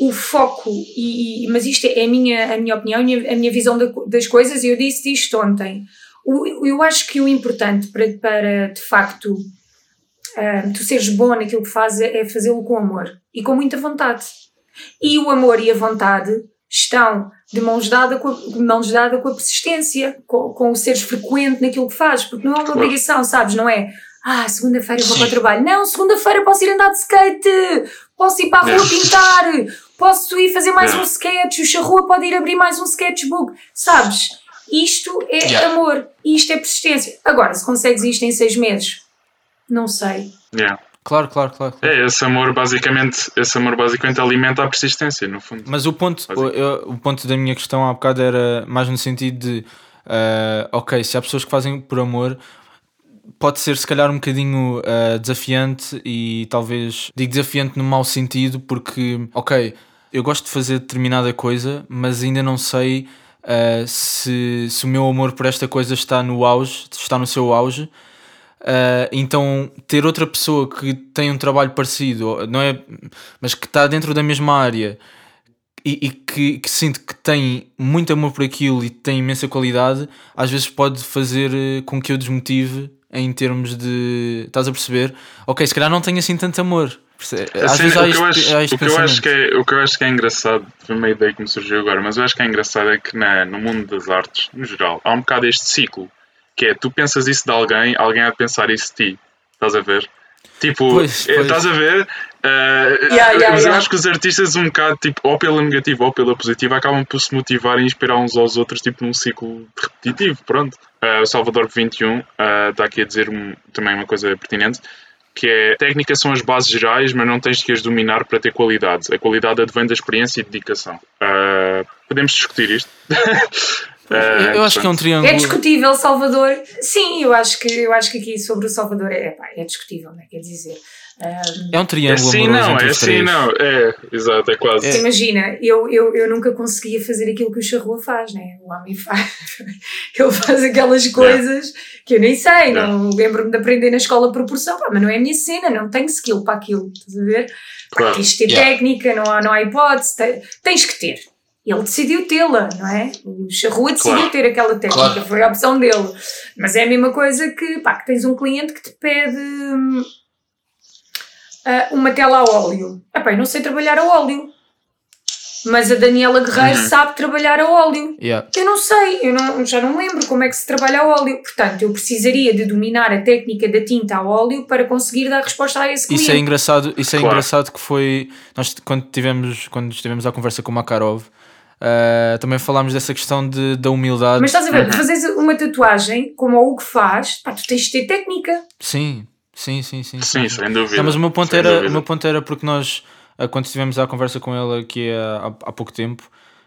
o foco, e, e mas isto é a minha, a minha opinião, a minha, a minha visão das coisas, e eu disse isto ontem. O, eu acho que o importante para, para de facto, uh, tu seres bom naquilo que fazes é fazê-lo com amor e com muita vontade. E o amor e a vontade estão de mãos dadas com a, de mãos dadas com a persistência, com, com o seres frequente naquilo que fazes, porque não é uma obrigação, sabes? Não é, ah, segunda-feira vou para o trabalho. Não, segunda-feira posso ir andar de skate, posso ir para a rua pintar, posso ir fazer mais um sketch, o Charrua pode ir abrir mais um sketchbook, sabes? Isto é yeah. amor, isto é persistência. Agora, se consegues isto em seis meses, não sei. Yeah. Claro, claro, claro, claro. É, esse amor basicamente, esse amor basicamente alimenta a persistência, no fundo. Mas o ponto, o, eu, o ponto da minha questão há bocado era mais no sentido de uh, ok, se há pessoas que fazem por amor, pode ser se calhar um bocadinho uh, desafiante e talvez digo desafiante no mau sentido, porque ok, eu gosto de fazer determinada coisa, mas ainda não sei uh, se, se o meu amor por esta coisa está no auge, está no seu auge. Uh, então, ter outra pessoa que tem um trabalho parecido, não é, mas que está dentro da mesma área e, e que, que sinto que tem muito amor por aquilo e tem imensa qualidade, às vezes pode fazer com que eu desmotive em termos de. Estás a perceber? Ok, se calhar não tenho assim tanto amor. Às assim, vezes há isto, acho, há o, que eu acho que é, o que eu acho que é engraçado, foi uma ideia que me surgiu agora, mas eu acho que é engraçado é que na, no mundo das artes, no geral, há um bocado este ciclo que é, tu pensas isso de alguém, alguém há de pensar isso de ti. Estás a ver? Tipo, pois, pois. estás a ver? Uh, yeah, yeah, mas eu acho que os artistas, um bocado, tipo, ou pela negativa ou pela positiva, acabam por se motivar e inspirar uns aos outros, tipo, num ciclo repetitivo. Pronto. Uh, o Salvador 21 uh, está aqui a dizer também uma coisa pertinente que é técnicas são as bases gerais, mas não tens que as dominar para ter qualidades. A qualidade advém da experiência e dedicação. Uh, podemos discutir isto. (laughs) Uh, eu acho que é um triângulo. É discutível, Salvador. Sim, eu acho que, eu acho que aqui sobre o Salvador é, pá, é discutível, não é? Quer dizer, é um triângulo assim amoroso não, entre é os assim três. não. É, exato, é quase. É. Imagina, eu, eu, eu nunca conseguia fazer aquilo que o Charrua faz, né? O homem faz. (laughs) Ele faz aquelas coisas que eu nem sei, não lembro-me de aprender na escola proporção, pá, mas não é a minha cena, não tenho skill para aquilo, estás a ver? Pá, Claro. tens de ter Yeah. técnica, não há, não há hipótese, te- tens que ter. Ele decidiu tê-la, não é? O Charrua decidiu Claro. ter aquela técnica, Claro. foi a opção dele. Mas é a mesma coisa que, pá, que tens um cliente que te pede hum, ah, uma tela a óleo. Epá, eu não sei trabalhar a óleo. Mas a Daniela Guerreiro Uhum. sabe trabalhar a óleo. Yeah. Eu não sei, eu não, já não lembro como é que se trabalha a óleo. Portanto, eu precisaria de dominar a técnica da tinta a óleo para conseguir dar resposta a esse cliente. Isso é engraçado, isso é Claro. engraçado que foi nós quando tivemos quando estivemos à conversa com o Makarov ah, também falámos dessa questão de, da humildade. Mas estás a ver, Uhum. fazeres uma tatuagem, como o Hugo faz, pá, tu tens de ter técnica. Sim, sim, sim, sim. Sim, sem dúvida. Não, mas o meu ponto sem era, dúvida. o meu ponto era porque nós, ah, quando estivemos à conversa com ele aqui há, há- há pouco tempo,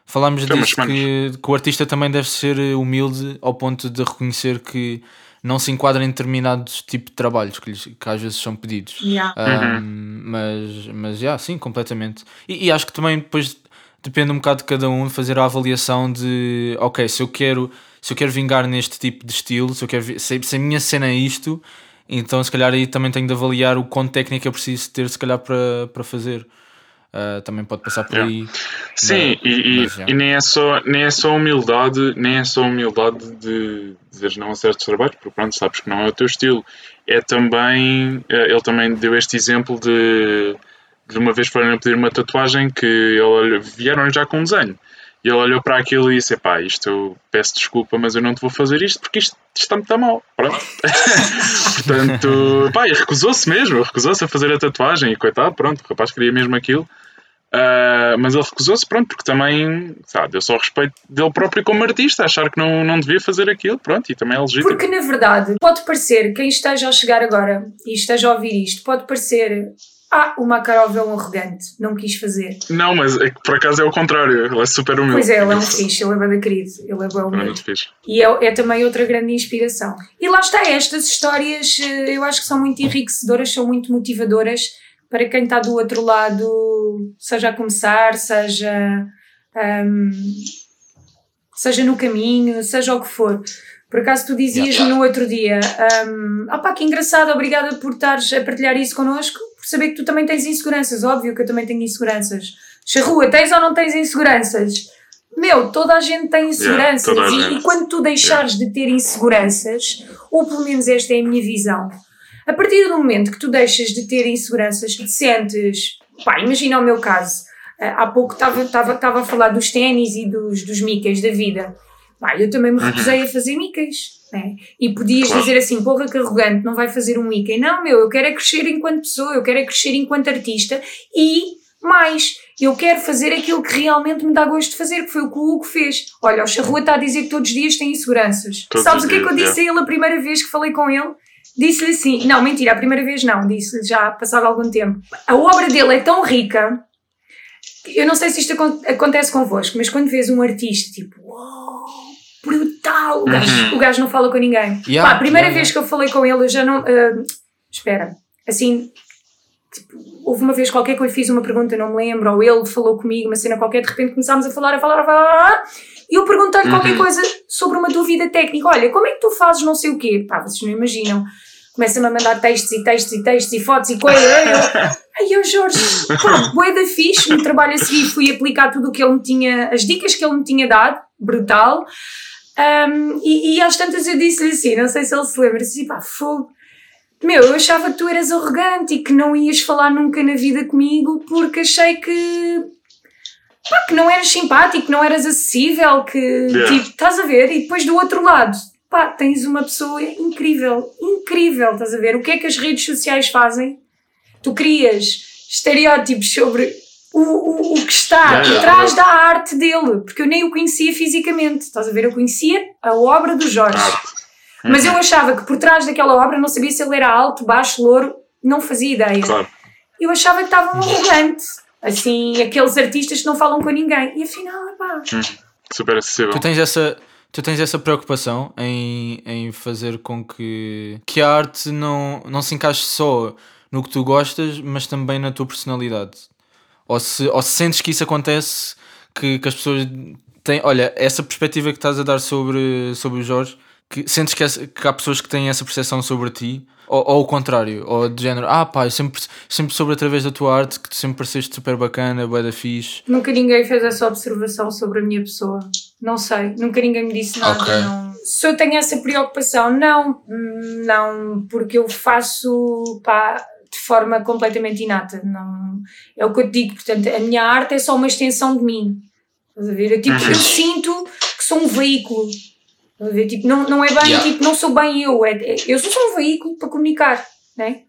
falámos Tem umas disso que, que o artista também deve ser humilde ao ponto de reconhecer que não se enquadra em determinados tipos de trabalhos que, lhes- que às vezes são pedidos. Yeah. Um, Uhum. mas, mas já, sim, completamente. E, e acho que também depois depende um bocado de cada um fazer a avaliação de ok, se eu quero, se eu quero vingar neste tipo de estilo, se eu quero se, se a minha cena é isto, então se calhar aí também tenho de avaliar o quão técnica eu preciso ter se calhar para, para fazer. Uh, também pode passar por Yeah. aí. Sim, e, e- e nem, é só, nem é só humildade, nem é só humildade de dizeres não a certos trabalhos, porque pronto, sabes que não é o teu estilo. É também, eh, ele também deu este exemplo de, de uma vez foram pedir uma tatuagem que ele vieram já com um desenho. E ele olhou para aquilo e disse: Pá, isto eu peço desculpa, mas eu não te vou fazer isto porque isto, isto está muito mal. Pronto. (laughs) Portanto, pá, e recusou-se mesmo, recusou-se a fazer a tatuagem. E coitado, pronto, o rapaz queria mesmo aquilo. Ah, mas ele recusou-se, pronto, porque também, sabe, deu só respeito dele próprio como artista, achar que não, não devia fazer aquilo, pronto, e também é legítimo. Porque na verdade pode parecer, quem esteja a chegar agora e esteja a ouvir isto, pode parecer, ah, o Makarov é um arrogante, não quis fazer. Não, mas é que por acaso é o contrário, ele é super humilde. Pois é, ele é um fixe, ele é bem querido, ele é bem é humilde. muito fixe. E é, é também outra grande inspiração. E lá está, estas histórias eh, eu acho que são muito enriquecedoras, são muito motivadoras para quem está do outro lado, seja a começar, seja, ahm, seja no caminho, seja o que for. Por acaso tu dizias-me no outro dia, um, ah pá, que engraçado, obrigada por estares a partilhar isso connosco, por saber que tu também tens inseguranças, óbvio que eu também tenho inseguranças. Charrua, tens ou não tens inseguranças? Meu, toda a gente tem inseguranças a e, gente. e quando tu deixares de ter inseguranças, ou pelo menos esta é a minha visão, a partir do momento que tu deixas de ter inseguranças te sentes, pá, imagina o meu caso, ah, há pouco estava a falar dos ténis e dos, dos micas da vida. Pá, eu também me recusei a fazer micas. Né? E podias dizer assim, porra que arrogante, não vai fazer um Mickey. Não, meu, eu quero é crescer enquanto pessoa, eu quero é crescer enquanto artista e mais, eu quero fazer aquilo que realmente me dá gosto de fazer, que foi o que o Hugo fez. Olha, o Charrua está a dizer que todos os dias tem inseguranças. Todos Sabes o que é que eu disse a ele a primeira vez que falei com ele? Disse-lhe assim, não, mentira, a primeira vez não, disse-lhe já passado algum tempo. A obra dele é tão rica, eu não sei se isto acon- acontece convosco, mas quando vês um artista, tipo, brutal, o gajo, o gajo não fala com ninguém. Yeah, Pá, a primeira yeah, vez yeah. que eu falei com ele, eu já não. ah, espera, assim. tipo, houve uma vez qualquer que eu lhe fiz uma pergunta, não me lembro, ou ele falou comigo, uma cena qualquer, de repente começámos a falar, a falar, a falar, e eu perguntei-lhe qualquer Uhum. coisa sobre uma dúvida técnica. Olha, como é que tu fazes não sei o quê? Pá, vocês não imaginam. Começa-me a mandar textos e textos e textos e fotos e coisas. Ai, (laughs) eu, Jorge, pá, bué da fixe, no trabalho a seguir fui aplicar tudo o que ele me tinha, as dicas que ele me tinha dado, brutal. Um, e, e às tantas eu disse-lhe assim, não sei se ele se lembra, disse assim, pá, fogo. Meu, eu achava que tu eras arrogante e que não ias falar nunca na vida comigo porque achei que. pá, que não eras simpático, que não eras acessível, que. Yeah. tipo, estás a ver? E depois do outro lado, pá, tens uma pessoa incrível, incrível, estás a ver? O que é que as redes sociais fazem? Tu crias estereótipos sobre o, o, o que está yeah. atrás da arte dele, porque eu nem o conhecia fisicamente, estás a ver? Eu conhecia a obra do Jorge. Arte. Mas eu achava que por trás daquela obra, não sabia se ele era alto, baixo, louro, não fazia ideia. Claro. Eu achava que estava um arrogante. Assim, aqueles artistas que não falam com ninguém. E afinal, pá. Super acessível. Tu tens essa, tu tens essa preocupação em, em fazer com que, que a arte não, não se encaixe só no que tu gostas, mas também na tua personalidade. Ou se, ou se sentes que isso acontece, que, que as pessoas têm. Olha, essa perspectiva que estás a dar sobre, sobre o Jorge, que sentes que, essa, que há pessoas que têm essa percepção sobre ti, ou, ou o contrário, ou de género, ah pá, sempre, sempre soube através da tua arte que tu sempre pareceste super bacana, bué da fixe. Nunca ninguém fez essa observação sobre a minha pessoa. Não sei, nunca ninguém me disse nada. Okay. Não. Se eu tenho essa preocupação, não, não, porque eu faço pá, forma completamente inata. Não, é o que eu te digo, portanto, a minha arte é só uma extensão de mim. Estás a ver? Eu, tipo, eu uhum. sinto que sou um veículo Tipo, não, não é bem, yeah. tipo, não sou bem eu, é, é, eu sou só um veículo para comunicar, né?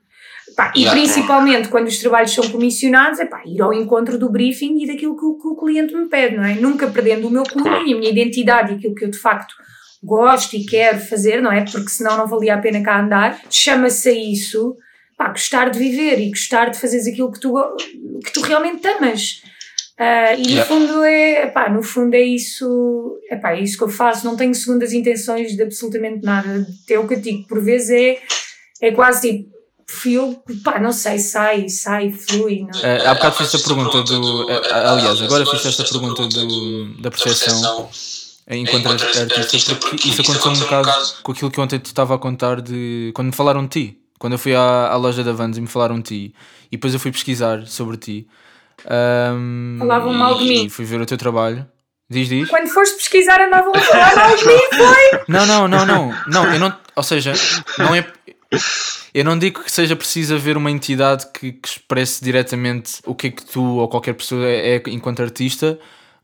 Pá, e yeah. principalmente quando os trabalhos são comissionados, é pá, ir ao encontro do briefing e daquilo que o, que o cliente me pede, não é? Nunca perdendo o meu cunho e a minha identidade e aquilo que eu de facto gosto e quero fazer, não é? Porque senão não valia a pena cá andar. Chama-se a isso, pá, gostar de viver e gostar de fazer aquilo que tu, que tu realmente amas. Uh, e yeah. no fundo é, epá, no fundo é isso, epá, é isso que eu faço, não tenho segundas intenções de absolutamente nada. É o que eu digo, por vezes é, é quase tipo, fio, pá, não sei, sai, sai, flui. Não. Uh, há bocado fiz esta pergunta do. Uh, aliás, agora fiz esta pergunta do, da percepção enquanto artista, porque isso aconteceu um bocado com aquilo que ontem te estava a contar de. quando me falaram de ti. Quando eu fui à, à loja da Vans e me falaram de ti, e depois eu fui pesquisar sobre ti. Um, Falavam mal de mim. Fui ver o teu trabalho. Diz, diz. Quando foste pesquisar andavam a falar mal de mim, foi? Não, não, não, não. Não, eu não. Ou seja, não é. Eu não digo que seja preciso haver uma entidade que, que expresse diretamente o que é que tu ou qualquer pessoa é, é enquanto artista,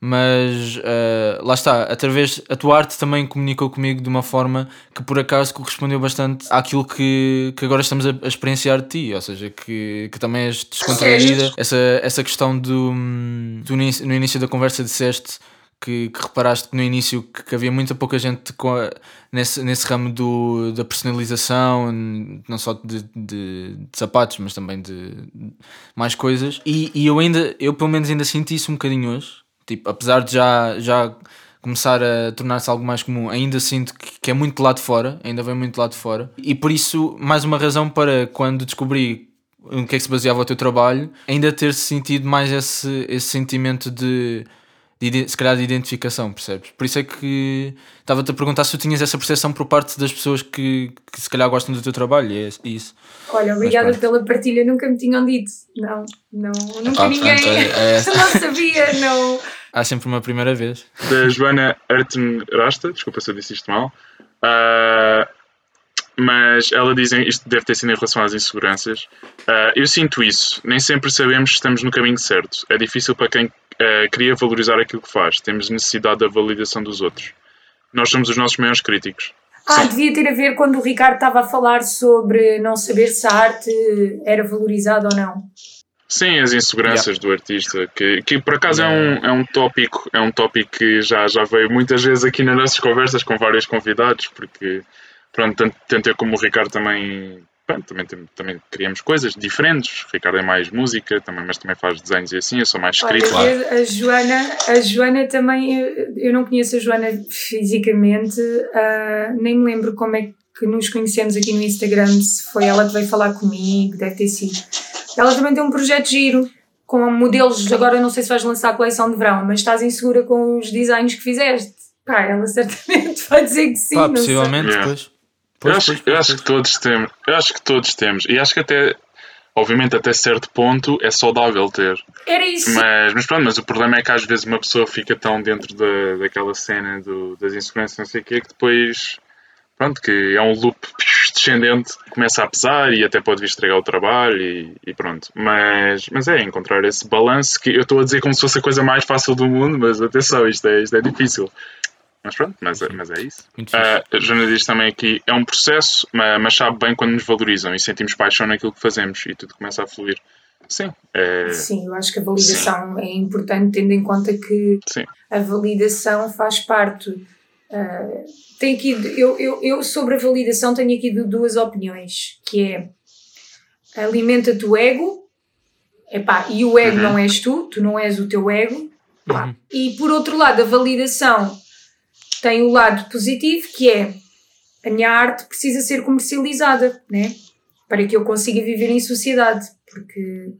mas uh, lá está, através a tua arte também comunicou comigo de uma forma que por acaso correspondeu bastante àquilo que, que agora estamos a, a experienciar de ti, ou seja, que, que também és descontraída. Essa, essa questão do, do no início da conversa disseste que, que, reparaste que no início que, que, havia muita pouca gente a, nesse, nesse ramo do, da personalização, não só de, de, de sapatos, mas também de, de mais coisas. E, e, eu ainda, eu pelo menos ainda senti isso um bocadinho hoje. Tipo, apesar de já, já começar a tornar-se algo mais comum, ainda sinto que, que é muito lá de fora, ainda vem muito lá de fora. E por isso, mais uma razão para quando descobri em que é que se baseava o teu trabalho, ainda ter sentido mais esse, esse sentimento de, de, se calhar de identificação, percebes? Por isso é que estava-te a perguntar se tu tinhas essa percepção por parte das pessoas que, que se calhar gostam do teu trabalho, é isso. Olha, obrigada pela partilha, nunca me tinham dito. Não, não, nunca ah, ninguém. Pronto, é, é... (laughs) não sabia, não. Há sempre uma primeira vez. Da Joana Arten Rasta, desculpa se eu disse isto mal. Uh, mas ela diz, isto deve ter sido em relação às inseguranças. Uh, eu sinto isso. Nem sempre sabemos se estamos no caminho certo. É difícil para quem uh, queria valorizar aquilo que faz. Temos necessidade da validação dos outros. Nós somos os nossos maiores críticos. Ah, devia ter a ver quando o Ricardo estava a falar sobre não saber se a arte era valorizada ou não. Sim, as inseguranças yeah. do artista, que, que por acaso yeah. é, um, é um tópico, é um tópico que já, já veio muitas vezes aqui nas nossas conversas com vários convidados, porque pronto, tanto, tanto eu como o Ricardo também, pronto, também, também criamos coisas diferentes. O Ricardo é mais música, também, mas também faz desenhos e assim, eu sou mais escrito. Olha, a Joana, a Joana também, eu, eu não conheço a Joana fisicamente, uh, nem me lembro como é que nos conhecemos aqui no Instagram, se foi ela que veio falar comigo, deve ter sido ela também tem um projeto giro com modelos. Agora não sei se vais lançar a coleção de verão, mas estás insegura com os designs que fizeste. Pá, ela certamente (laughs) vai dizer que sim. Pá, possivelmente, depois. eu acho, eu acho que todos temos. Eu acho que todos temos. E acho que até obviamente até certo ponto é saudável ter. Era isso. Mas, mas pronto, mas o problema é que às vezes uma pessoa fica tão dentro da, daquela cena do, das inseguranças, não sei o quê, que depois pronto, que é um loop descendente, começa a pesar e até pode vir estragar o trabalho e, e, pronto. Mas, mas é encontrar esse balanço que eu estou a dizer como se fosse a coisa mais fácil do mundo, mas atenção, isto é, isto é difícil. Mas pronto, mas, é, mas é isso. Uh, a Joana diz também aqui, é um processo, mas sabe bem quando nos valorizam e sentimos paixão naquilo que fazemos e tudo começa a fluir. Sim. É... Sim, eu acho que a validação Sim. é importante, tendo em conta que Sim. a validação faz parte. Uh, tem aqui, eu, eu, eu sobre a validação tenho aqui duas opiniões, que é alimenta-te o ego, epá, e o ego uhum. não és tu, tu não és o teu ego, uhum. e por outro lado a validação tem o lado positivo que é a minha arte precisa ser comercializada, né? para que eu consiga viver em sociedade, porque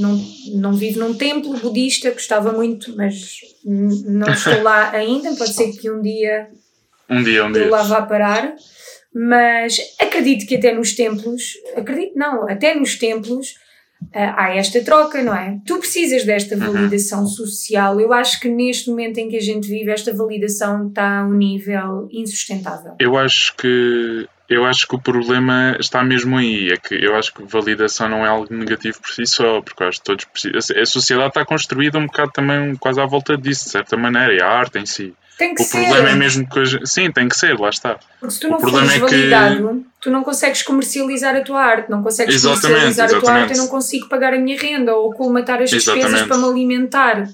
não, não vivo num templo budista, gostava muito, mas não estou lá (laughs) ainda, pode ser que um dia, um dia, um dia. lá vá parar, mas acredito que até nos templos, acredito não, até nos templos uh, há esta troca, não é? Tu precisas desta Uhum. validação social, eu acho que neste momento em que a gente vive, esta validação está a um nível insustentável. Eu acho que eu acho que o problema está mesmo aí. É que eu acho que validação não é algo negativo por si só, porque acho que todos precisam. A sociedade está construída um bocado também quase à volta disso, de certa maneira, e a arte em si. Tem que O ser. problema é mesmo que hoje. Sim, tem que ser, lá está. Porque se tu O não problema fores é que- validado, tu não consegues comercializar a tua arte, não consegues Exatamente, comercializar a tua arte, exatamente. eu não consigo pagar a minha renda ou colmatar as despesas Exatamente. para me alimentar.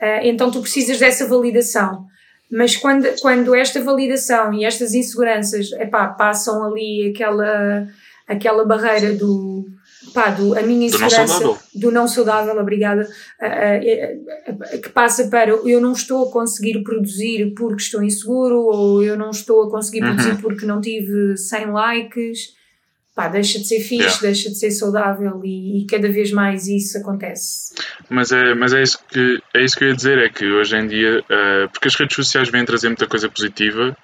Ah, então tu precisas dessa validação. Mas quando, quando esta validação e estas inseguranças epá, passam ali aquela, aquela barreira do, pá, do a minha Do não insegurança saudável. do não saudável, obrigada, que passa para eu não estou a conseguir produzir porque estou inseguro ou eu não estou a conseguir Uhum. produzir porque não tive 100 likes. Pá, deixa de ser fixe, Yeah. deixa de ser saudável e, e cada vez mais isso acontece. Mas é, mas é, isso que, é isso que eu ia dizer, é que hoje em dia, eh, porque as redes sociais vêm trazer muita coisa positiva,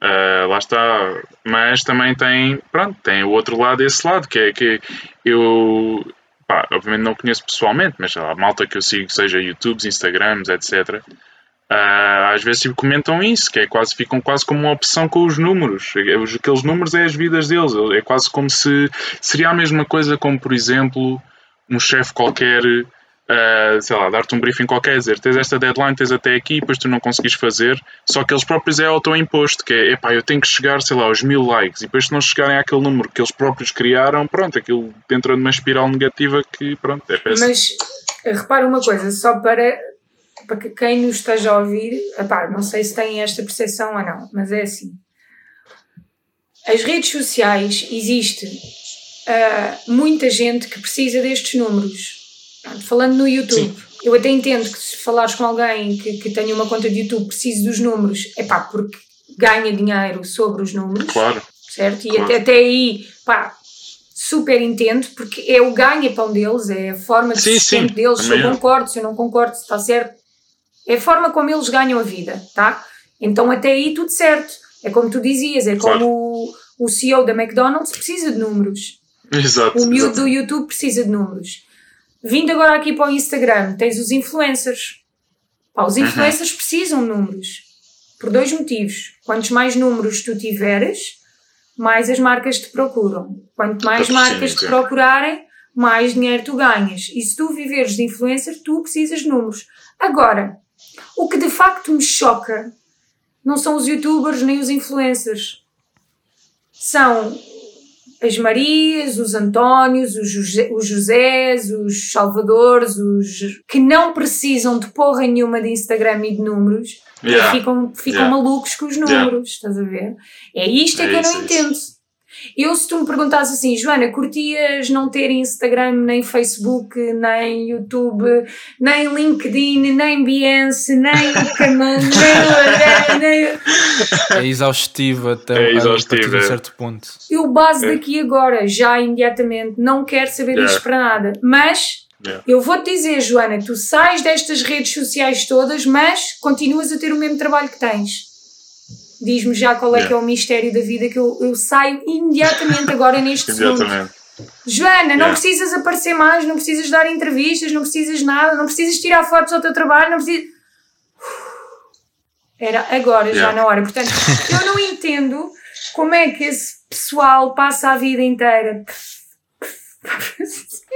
eh, lá está, mas também tem, pronto, tem o outro lado, esse lado, que é que eu, pá, obviamente não conheço pessoalmente, mas a malta que eu sigo, seja YouTubes, Instagrams, etc., ah, às vezes comentam isso, que é quase, ficam quase como uma opção com os números. Os- Aqueles números é as vidas deles. É quase como se seria a mesma coisa como, por exemplo, um chefe qualquer, ah, sei lá, dar-te um briefing qualquer, dizer tens esta deadline, tens até aqui, depois tu não conseguis fazer, só que eles próprios é autoimposto, que é, epá, eu tenho que chegar, sei lá, aos mil likes, e depois se não chegarem àquele número que eles próprios criaram, pronto, aquilo entra numa espiral negativa que, pronto, é péssimo. Mas repara uma coisa, só para, para que quem nos esteja a ouvir, epá, não sei se têm esta percepção ou não, mas é assim. As redes sociais existe ah, muita gente que precisa destes números. Falando no YouTube, eu até entendo que se falares com alguém que, que tenha uma conta de YouTube precise dos números, é pá, porque ganha dinheiro sobre os números Claro, certo? E Claro. até, até aí, pá, super entendo, porque é o ganha-pão deles, é a forma de Sim, sim, deles, se eu é. concordo, se eu não concordo, se está certo. É a forma como eles ganham a vida, tá? Então até aí tudo certo. É como tu dizias, é Claro. como o, o CEO da McDonald's precisa de números. exato. O miúdo do YouTube precisa de números. Vindo agora aqui para o Instagram, tens os influencers. Pá, Uhum. os influencers precisam de números. Por dois motivos. Quantos mais números tu tiveres, mais as marcas te procuram. Quanto mais marcas te procurarem, mais dinheiro tu ganhas. E se tu viveres de influencer, tu precisas de números. Agora, o que de facto me choca não são os youtubers nem os influencers. São as Marias, os Antónios, os, José, os Josés, os Salvadores, os que não precisam de porra nenhuma de Instagram e de números, e Yeah. ficam, ficam Yeah. malucos com os números, estás a ver? É isto é, É que eu isso, não é isso. entendo. Eu, se tu me perguntasses assim, Joana, curtias não ter Instagram, nem Facebook, nem YouTube, nem LinkedIn, nem Behance, nem Caman, (laughs) nem, nem, É exaustivo até É a exaustivo, partir de um certo ponto. eu base É. daqui agora, já imediatamente, não quero saber Yeah. disto para nada. Mas Yeah. eu vou-te dizer, Joana, tu sais destas redes sociais todas, mas continuas a ter o mesmo trabalho que tens. Diz-me já qual é Yeah. que é o mistério da vida que eu, eu saio imediatamente agora neste segundo. Exatamente. Joana, não Yeah. precisas aparecer mais, não precisas dar entrevistas, não precisas nada, não precisas tirar fotos ao teu trabalho, não precisas. Era agora, já Yeah. na hora. Portanto, eu não entendo como é que esse pessoal passa a vida inteira.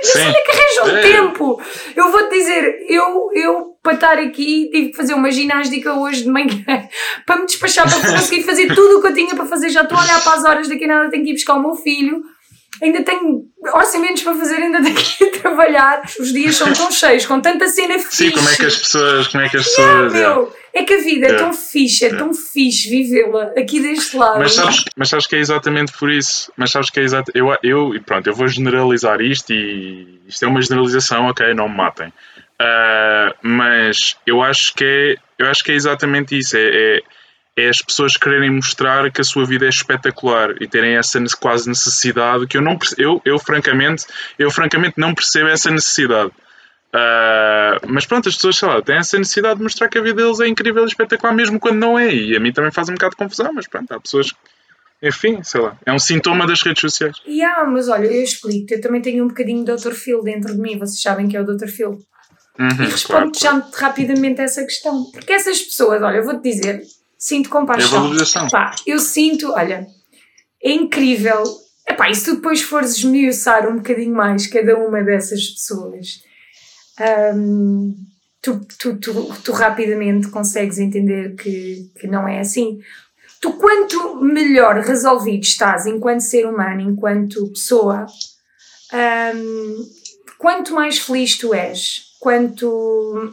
Sim. Arranjam É. tempo! Eu vou-te dizer, eu, eu para estar aqui tive que fazer uma ginástica hoje de manhã (laughs) para me despachar para (laughs) conseguir fazer tudo o que eu tinha para fazer. Já estou a olhar para as horas daqui a nada, tenho que ir buscar o meu filho. Ainda tenho orçamentos para fazer, ainda tenho que ir trabalhar. Os dias são tão cheios, com tanta cena fixe. Sim, como é que as pessoas. Como é que as pessoas. yeah. É que a vida é Yeah. tão fixe, é tão fixe vivê-la aqui deste lado. Mas sabes, mas sabes que é exatamente por isso. Mas sabes que é exato. Eu, eu, e pronto, eu vou generalizar isto e isto é uma generalização, ok, não me matem. Ah, mas eu acho que é, eu acho que é exatamente isso. É, é, é as pessoas quererem mostrar que a sua vida é espetacular e terem essa quase necessidade que eu não eu, eu francamente eu francamente não percebo essa necessidade Uh, mas pronto, as pessoas, sei lá, têm essa necessidade de mostrar que a vida deles é incrível e espetacular, mesmo quando não é. E a mim também faz um bocado de confusão, mas pronto, há pessoas. Enfim, sei lá, é um sintoma das redes sociais. Yeah, mas olha, eu explico, eu também tenho um bocadinho de Dr. Phil dentro de mim, vocês sabem que é o Dr. Phil. Uhum, e respondo claro, já muito rapidamente a essa questão. Porque essas pessoas, olha, eu vou-te dizer, sinto compaixão. É Pá, eu sinto, olha, é incrível. Epá, e se tu depois fores esmiuçar um bocadinho mais cada uma dessas pessoas, um, tu, tu, tu, tu, rapidamente consegues entender que, que não é assim. Tu, quanto melhor resolvido estás enquanto ser humano, enquanto pessoa, um, quanto mais feliz tu és, quanto,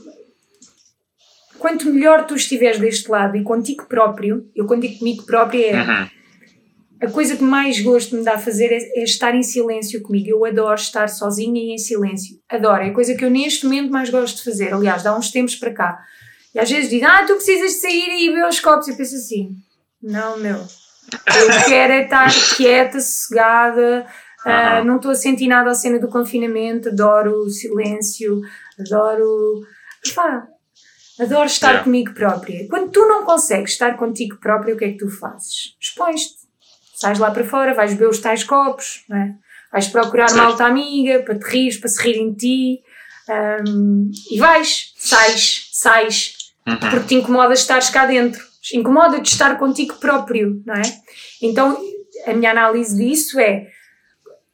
quanto melhor tu estiveres deste lado e contigo próprio, eu contigo comigo próprio é. Uhum a coisa que mais gosto me dá a fazer é, é, estar em silêncio comigo. Eu adoro estar sozinha e em silêncio. Adoro. É a coisa que eu neste momento mais gosto de fazer. Aliás, dá uns tempos para cá. E às vezes dizem, ah, tu precisas de sair e ver os copos. Eu penso assim, não, meu. Eu quero é estar quieta, sossegada. Uh, não estou a sentir nada a cena do confinamento. Adoro o silêncio. Adoro... Pá, adoro estar yeah. comigo própria. Quando tu não consegues estar contigo própria, o que é que tu fazes? Expões-te Sais lá para fora, vais beber os tais copos, não é? vais procurar uma alta amiga para te rir, para se rirem de ti. Um, e vais, sais, sais, uhum. porque te incomodas estar cá dentro. Incomoda-te estar contigo próprio, não é? Então, a minha análise disso é: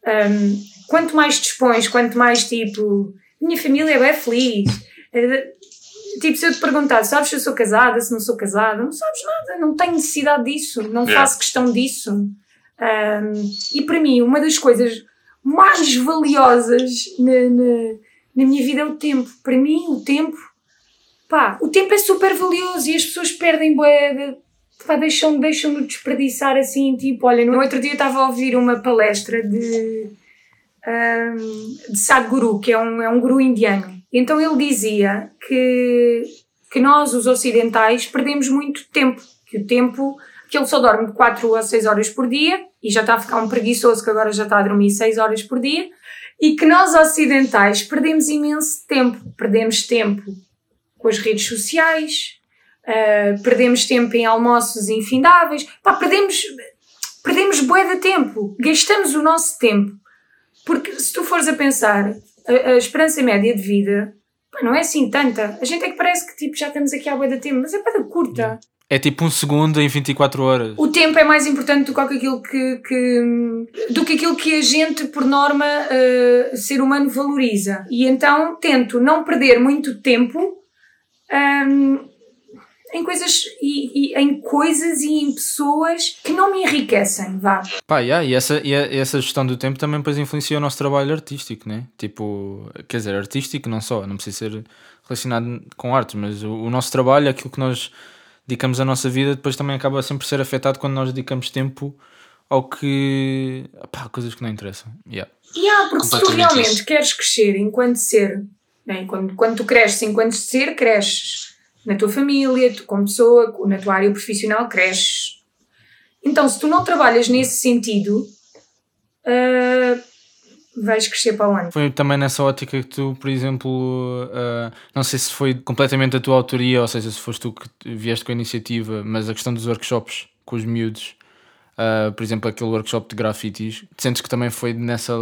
um, quanto mais dispões, quanto mais tipo, minha família é bem feliz. Tipo, se eu te perguntar, sabes se eu sou casada, se não sou casada, não sabes nada, não tenho necessidade disso, não yeah. faço questão disso. Um, e para mim, uma das coisas mais valiosas na, na, na, minha vida é o tempo. Para mim, o tempo, pá, o tempo é super valioso e as pessoas perdem boeda, pá, deixam, deixam de desperdiçar assim, tipo, olha, no outro dia estava a ouvir uma palestra de, um, de Sadhguru, que é um, é um guru indiano. Então ele dizia que, que nós, os ocidentais, perdemos muito tempo, que o tempo que ele só dorme 4 a 6 horas por dia e já está a ficar um preguiçoso que agora já está a dormir 6 horas por dia e que nós ocidentais perdemos imenso tempo. Perdemos tempo com as redes sociais, uh, perdemos tempo em almoços infindáveis, pá, perdemos, perdemos bué de tempo, gastamos o nosso tempo. Porque se tu fores a pensar, a, a esperança média de vida pá, não é assim tanta. A gente é que parece que tipo, já estamos aqui à bué de tempo, mas é para curta. É tipo um segundo em 24 horas. O tempo é mais importante do que aquilo que, que do que aquilo que a gente, por norma, uh, ser humano valoriza. E então tento não perder muito tempo um, ehm, em coisas e, e, em coisas e em pessoas que não me enriquecem, vá. Pá, yeah, e, essa, e essa gestão do tempo também depois influencia o nosso trabalho artístico, né? Tipo, quer dizer, artístico não só, não precisa ser relacionado com arte, mas o, o nosso trabalho, aquilo que nós dedicamos a nossa vida, depois também acaba sempre ser afetado quando nós dedicamos tempo ao que. pá, coisas que não interessam. Yeah. Yeah, porque se tu realmente isso. queres crescer enquanto ser, né? quando, quando tu cresces enquanto ser, cresces na tua família, tu como pessoa, na tua área profissional, cresces. Então, se tu não trabalhas nesse sentido, uh, vais crescer para onde? Foi também nessa ótica que tu, por exemplo, uh, não sei se foi completamente a tua autoria, ou seja, se foste tu que vieste com a iniciativa, mas a questão dos workshops com os miúdos, uh, por exemplo, aquele workshop de grafites, sentes que também foi nessa,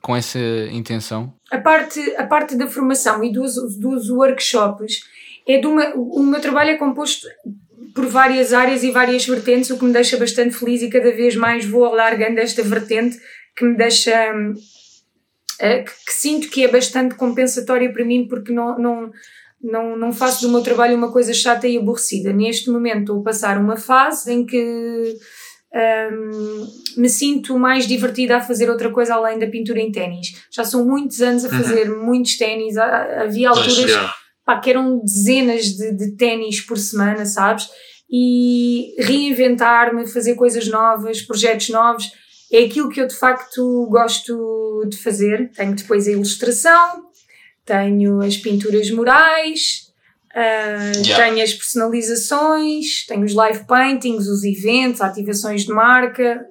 com essa intenção? A parte, a parte da formação e dos, dos workshops é de uma. O meu trabalho é composto por várias áreas e várias vertentes, o que me deixa bastante feliz e cada vez mais vou alargando esta vertente que me deixa eh, que, sinto que é bastante compensatória para mim porque não, não, não, não faço do meu trabalho uma coisa chata e aborrecida. Neste momento estou a passar uma fase em que um, ehm, me sinto mais divertida a fazer outra coisa além da pintura em ténis. Já são muitos anos a uhum. fazer uhum. muitos ténis, havia alturas pá, que eram dezenas de, de ténis por semana, sabes? E reinventar-me, fazer coisas novas, projetos novos é aquilo que eu de facto gosto de fazer. Tenho depois a ilustração, tenho as pinturas murais, Uh, yeah. Tenho as personalizações, tenho os live paintings, os eventos, ativações de marca.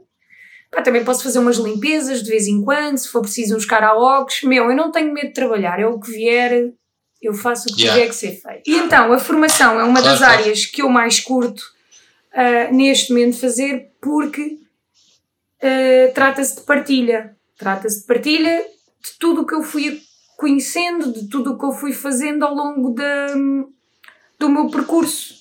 Pá, também posso fazer umas limpezas de vez em quando, se for preciso uns karaokes. Meu, eu não tenho medo de trabalhar, é o que vier, eu faço o que yeah. tiver que ser feito. E então, a formação é uma das áreas que eu mais curto uh, neste momento fazer, porque uh, trata-se de partilha. Trata-se de partilha de tudo o que eu fui conhecendo, de tudo o que eu fui fazendo ao longo da, do meu percurso,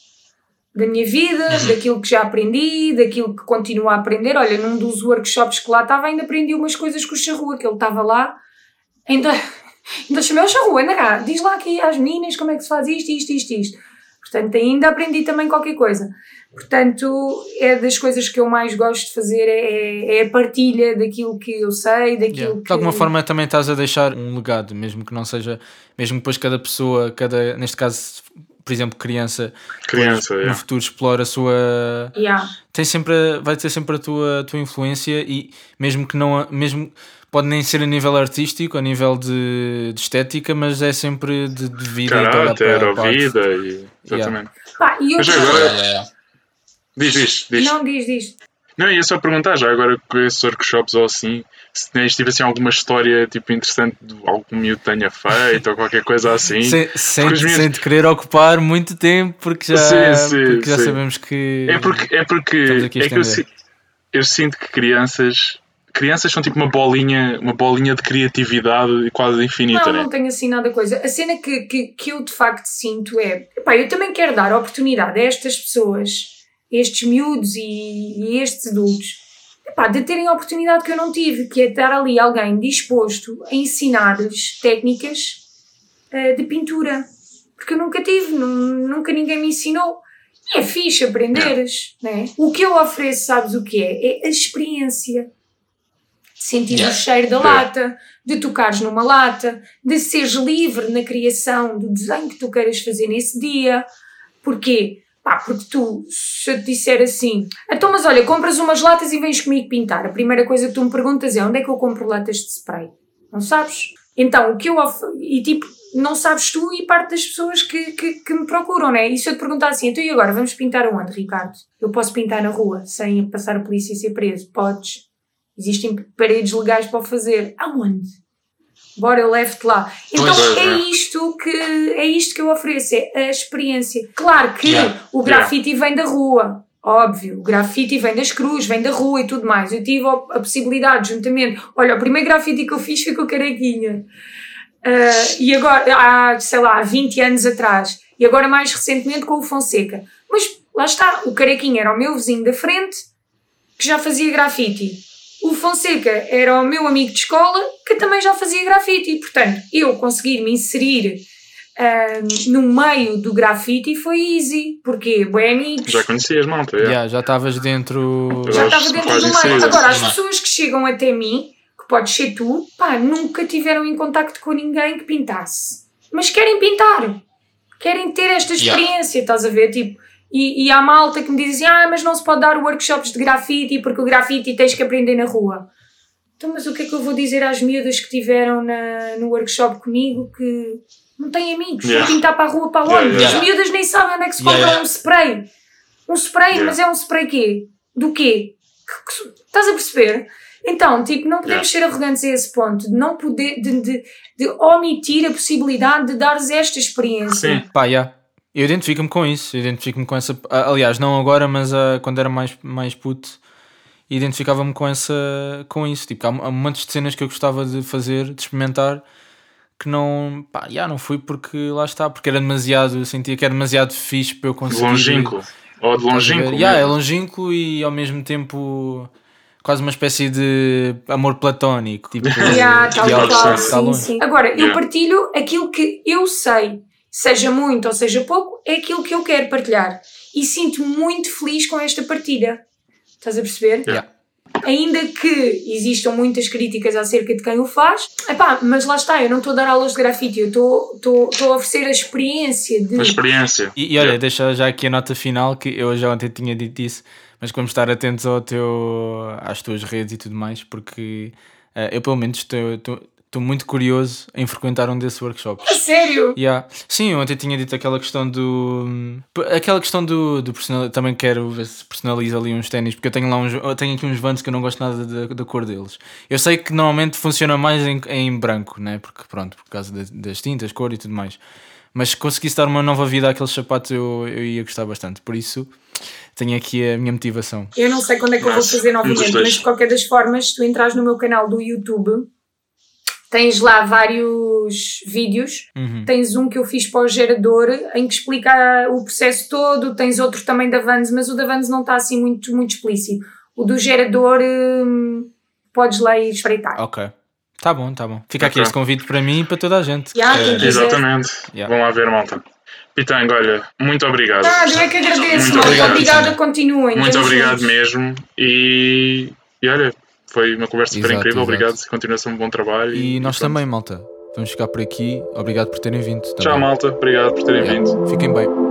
da minha vida, uhum. daquilo que já aprendi, daquilo que continuo a aprender. Olha, num dos workshops que lá estava, ainda aprendi umas coisas com o Charrua, que ele estava lá, ainda, ainda chamei o Charrua, anda cá, diz lá aqui às meninas como é que se faz isto, isto, isto, isto. Portanto, ainda aprendi também qualquer coisa. Portanto, é das coisas que eu mais gosto de fazer, é, é a partilha daquilo que eu sei, daquilo yeah. que... De alguma forma também estás a deixar um legado, mesmo que não seja, mesmo depois cada pessoa, cada, neste caso, por exemplo, criança, criança yeah. no futuro explora a sua... Yeah. Tem sempre, vai ter sempre a tua, a tua influência e mesmo que não, mesmo pode nem ser a nível artístico, a nível de, de estética, mas é sempre de, de vida. Caráter, ou vida, e, exatamente. Yeah. Pá, e eu mas agora, Diz, diz, diz. Não, diz, diz. Não, ia só perguntar já agora com esses workshops ou assim, se tens tipo assim alguma história tipo interessante de algum miúdo tenha feito ou qualquer coisa assim. Sem, sem, minhas... sem te querer ocupar muito tempo porque já, sim, sim, porque já sim. sabemos que. É porque, é, porque é que eu, eu sinto que crianças crianças são tipo uma bolinha, uma bolinha de criatividade quase infinita, não, né? Não, tenho assim nada coisa. A cena que, que, que eu de facto sinto é, pá, eu também quero dar oportunidade a estas pessoas estes miúdos e, e estes adultos epá, de terem a oportunidade que eu não tive, que é estar ali alguém disposto a ensinar-lhes técnicas uh, de pintura. Porque eu nunca tive, nunca ninguém me ensinou. E é fixe aprenderes, né? O que eu ofereço, sabes o que é? É a experiência. Sentir yeah. o cheiro da lata, de tocares numa lata, de seres livre na criação do desenho que tu queiras fazer nesse dia. Porquê? Pá, porque tu, se eu te disser assim, então, mas olha, compras umas latas e vens comigo pintar. A primeira coisa que tu me perguntas é onde é que eu compro latas de spray? Não sabes? Então, o que eu. E tipo, não sabes tu e parte das pessoas que, que, que me procuram, né? E se eu te perguntar assim, então e agora, vamos pintar onde, Ricardo? Eu posso pintar na rua sem passar a polícia e ser preso? Podes. Existem paredes legais para o fazer. Aonde? Bora eu levo-te lá. Então é, é, isto que é isto que eu ofereço, é a experiência. Claro que yeah. o grafite yeah. vem da rua, óbvio, o grafite vem das cruzes, vem da rua e tudo mais. Eu tive a, possibilidade, juntamente, olha, o primeiro grafite que eu fiz foi com o Carequinha. Uh, e agora, há, sei lá, 20 anos atrás, e agora mais recentemente com o Fonseca. Mas lá está, o Carequinha era o meu vizinho da frente que já fazia grafite o Fonseca era o meu amigo de escola que também já fazia grafite e, portanto, eu conseguir me inserir um, no meio do grafite foi easy, porque bem amigos. Já conhecias, malta? Yeah. Yeah, já estavas dentro. Já estava dentro do meio. Agora, as pessoas que chegam até mim, que podes ser tu, pá, nunca tiveram em contacto com ninguém que pintasse. Mas querem pintar. Querem ter esta experiência, yeah. estás a ver? Tipo, e, e há malta que me diz assim, ah, mas não se pode dar workshops de grafite porque o grafite tens que aprender na rua. Então, mas o que é que eu vou dizer às miúdas que tiveram na, no workshop comigo que não têm amigos? Yeah. Vou pintar para a rua para onde? Yeah, yeah. As miúdas nem sabem onde é que se compra yeah, um spray. Um spray, mas é um spray quê? Do quê? Estás a perceber? Então, tipo, não podemos ser arrogantes a esse ponto, de não poder, de, de, de omitir a possibilidade de dares esta experiência. Sim, pá, yeah. Eu identifico-me com isso, identifico-me com essa. Aliás, não agora, mas uh, quando era mais, mais puto, identificava-me com, essa, com isso. Tipo, há, há montes de cenas que eu gostava de fazer, de experimentar, que não. pá, já não fui porque lá está, porque era demasiado. Eu sentia que era demasiado fixe para eu conseguir. Longínquo. Ou de longínquo. Yeah, é longínquo e ao mesmo tempo quase uma espécie de amor platónico. Tipo, (laughs) yeah, tal, tal, tal, sim, sim. Agora, yeah. eu partilho aquilo que eu sei seja muito ou seja pouco, é aquilo que eu quero partilhar. E sinto-me muito feliz com esta partilha. Estás a perceber? Yeah. Ainda que existam muitas críticas acerca de quem o faz, epá, mas lá está, eu não estou a dar aulas de grafite, eu estou a oferecer a experiência de. A experiência. E, e olha, yeah. deixa já aqui a nota final, que eu já ontem tinha dito isso, mas vamos estar atentos ao teu, às tuas redes e tudo mais, porque uh, eu pelo menos estou estou muito curioso em frequentar um desses workshops. A sério? Yeah. Sim, ontem tinha dito aquela questão do. Aquela questão do, do personal. Também quero ver se personaliza ali uns ténis, porque eu tenho lá uns. Eu tenho aqui uns Vans que eu não gosto nada da, da cor deles. Eu sei que normalmente funciona mais em, em branco, né? Porque pronto, por causa das, das tintas, cor e tudo mais. Mas se conseguisse dar uma nova vida àqueles sapatos, eu, eu ia gostar bastante. Por isso, tenho aqui a minha motivação. Eu não sei quando é que eu vou fazer novamente, mas de qualquer das formas, se tu entras no meu canal do YouTube, tens lá vários vídeos. Uhum. Tens um que eu fiz para o gerador em que explica o processo todo. Tens outro também da Vans, mas o da Vans não está assim muito, muito explícito. O do gerador hum, podes lá ir espreitar. Ok. Tá bom, tá bom. Fica aqui este convite para mim e para toda a gente. Yeah, É, exatamente. Yeah. Vão lá ver, malta. Pitanga, olha, muito obrigado. Nada, eu é que agradeço. Muito malta. obrigado, continuem. Muito obrigado juntos. mesmo. E, e olha, foi uma conversa super Exato, incrível. exato. Obrigado. Continuação de bom trabalho. E nós pronto. também, malta. Vamos ficar por aqui. Obrigado por terem vindo. Tchau, também. malta. Obrigado por terem Yeah. vindo. Fiquem bem.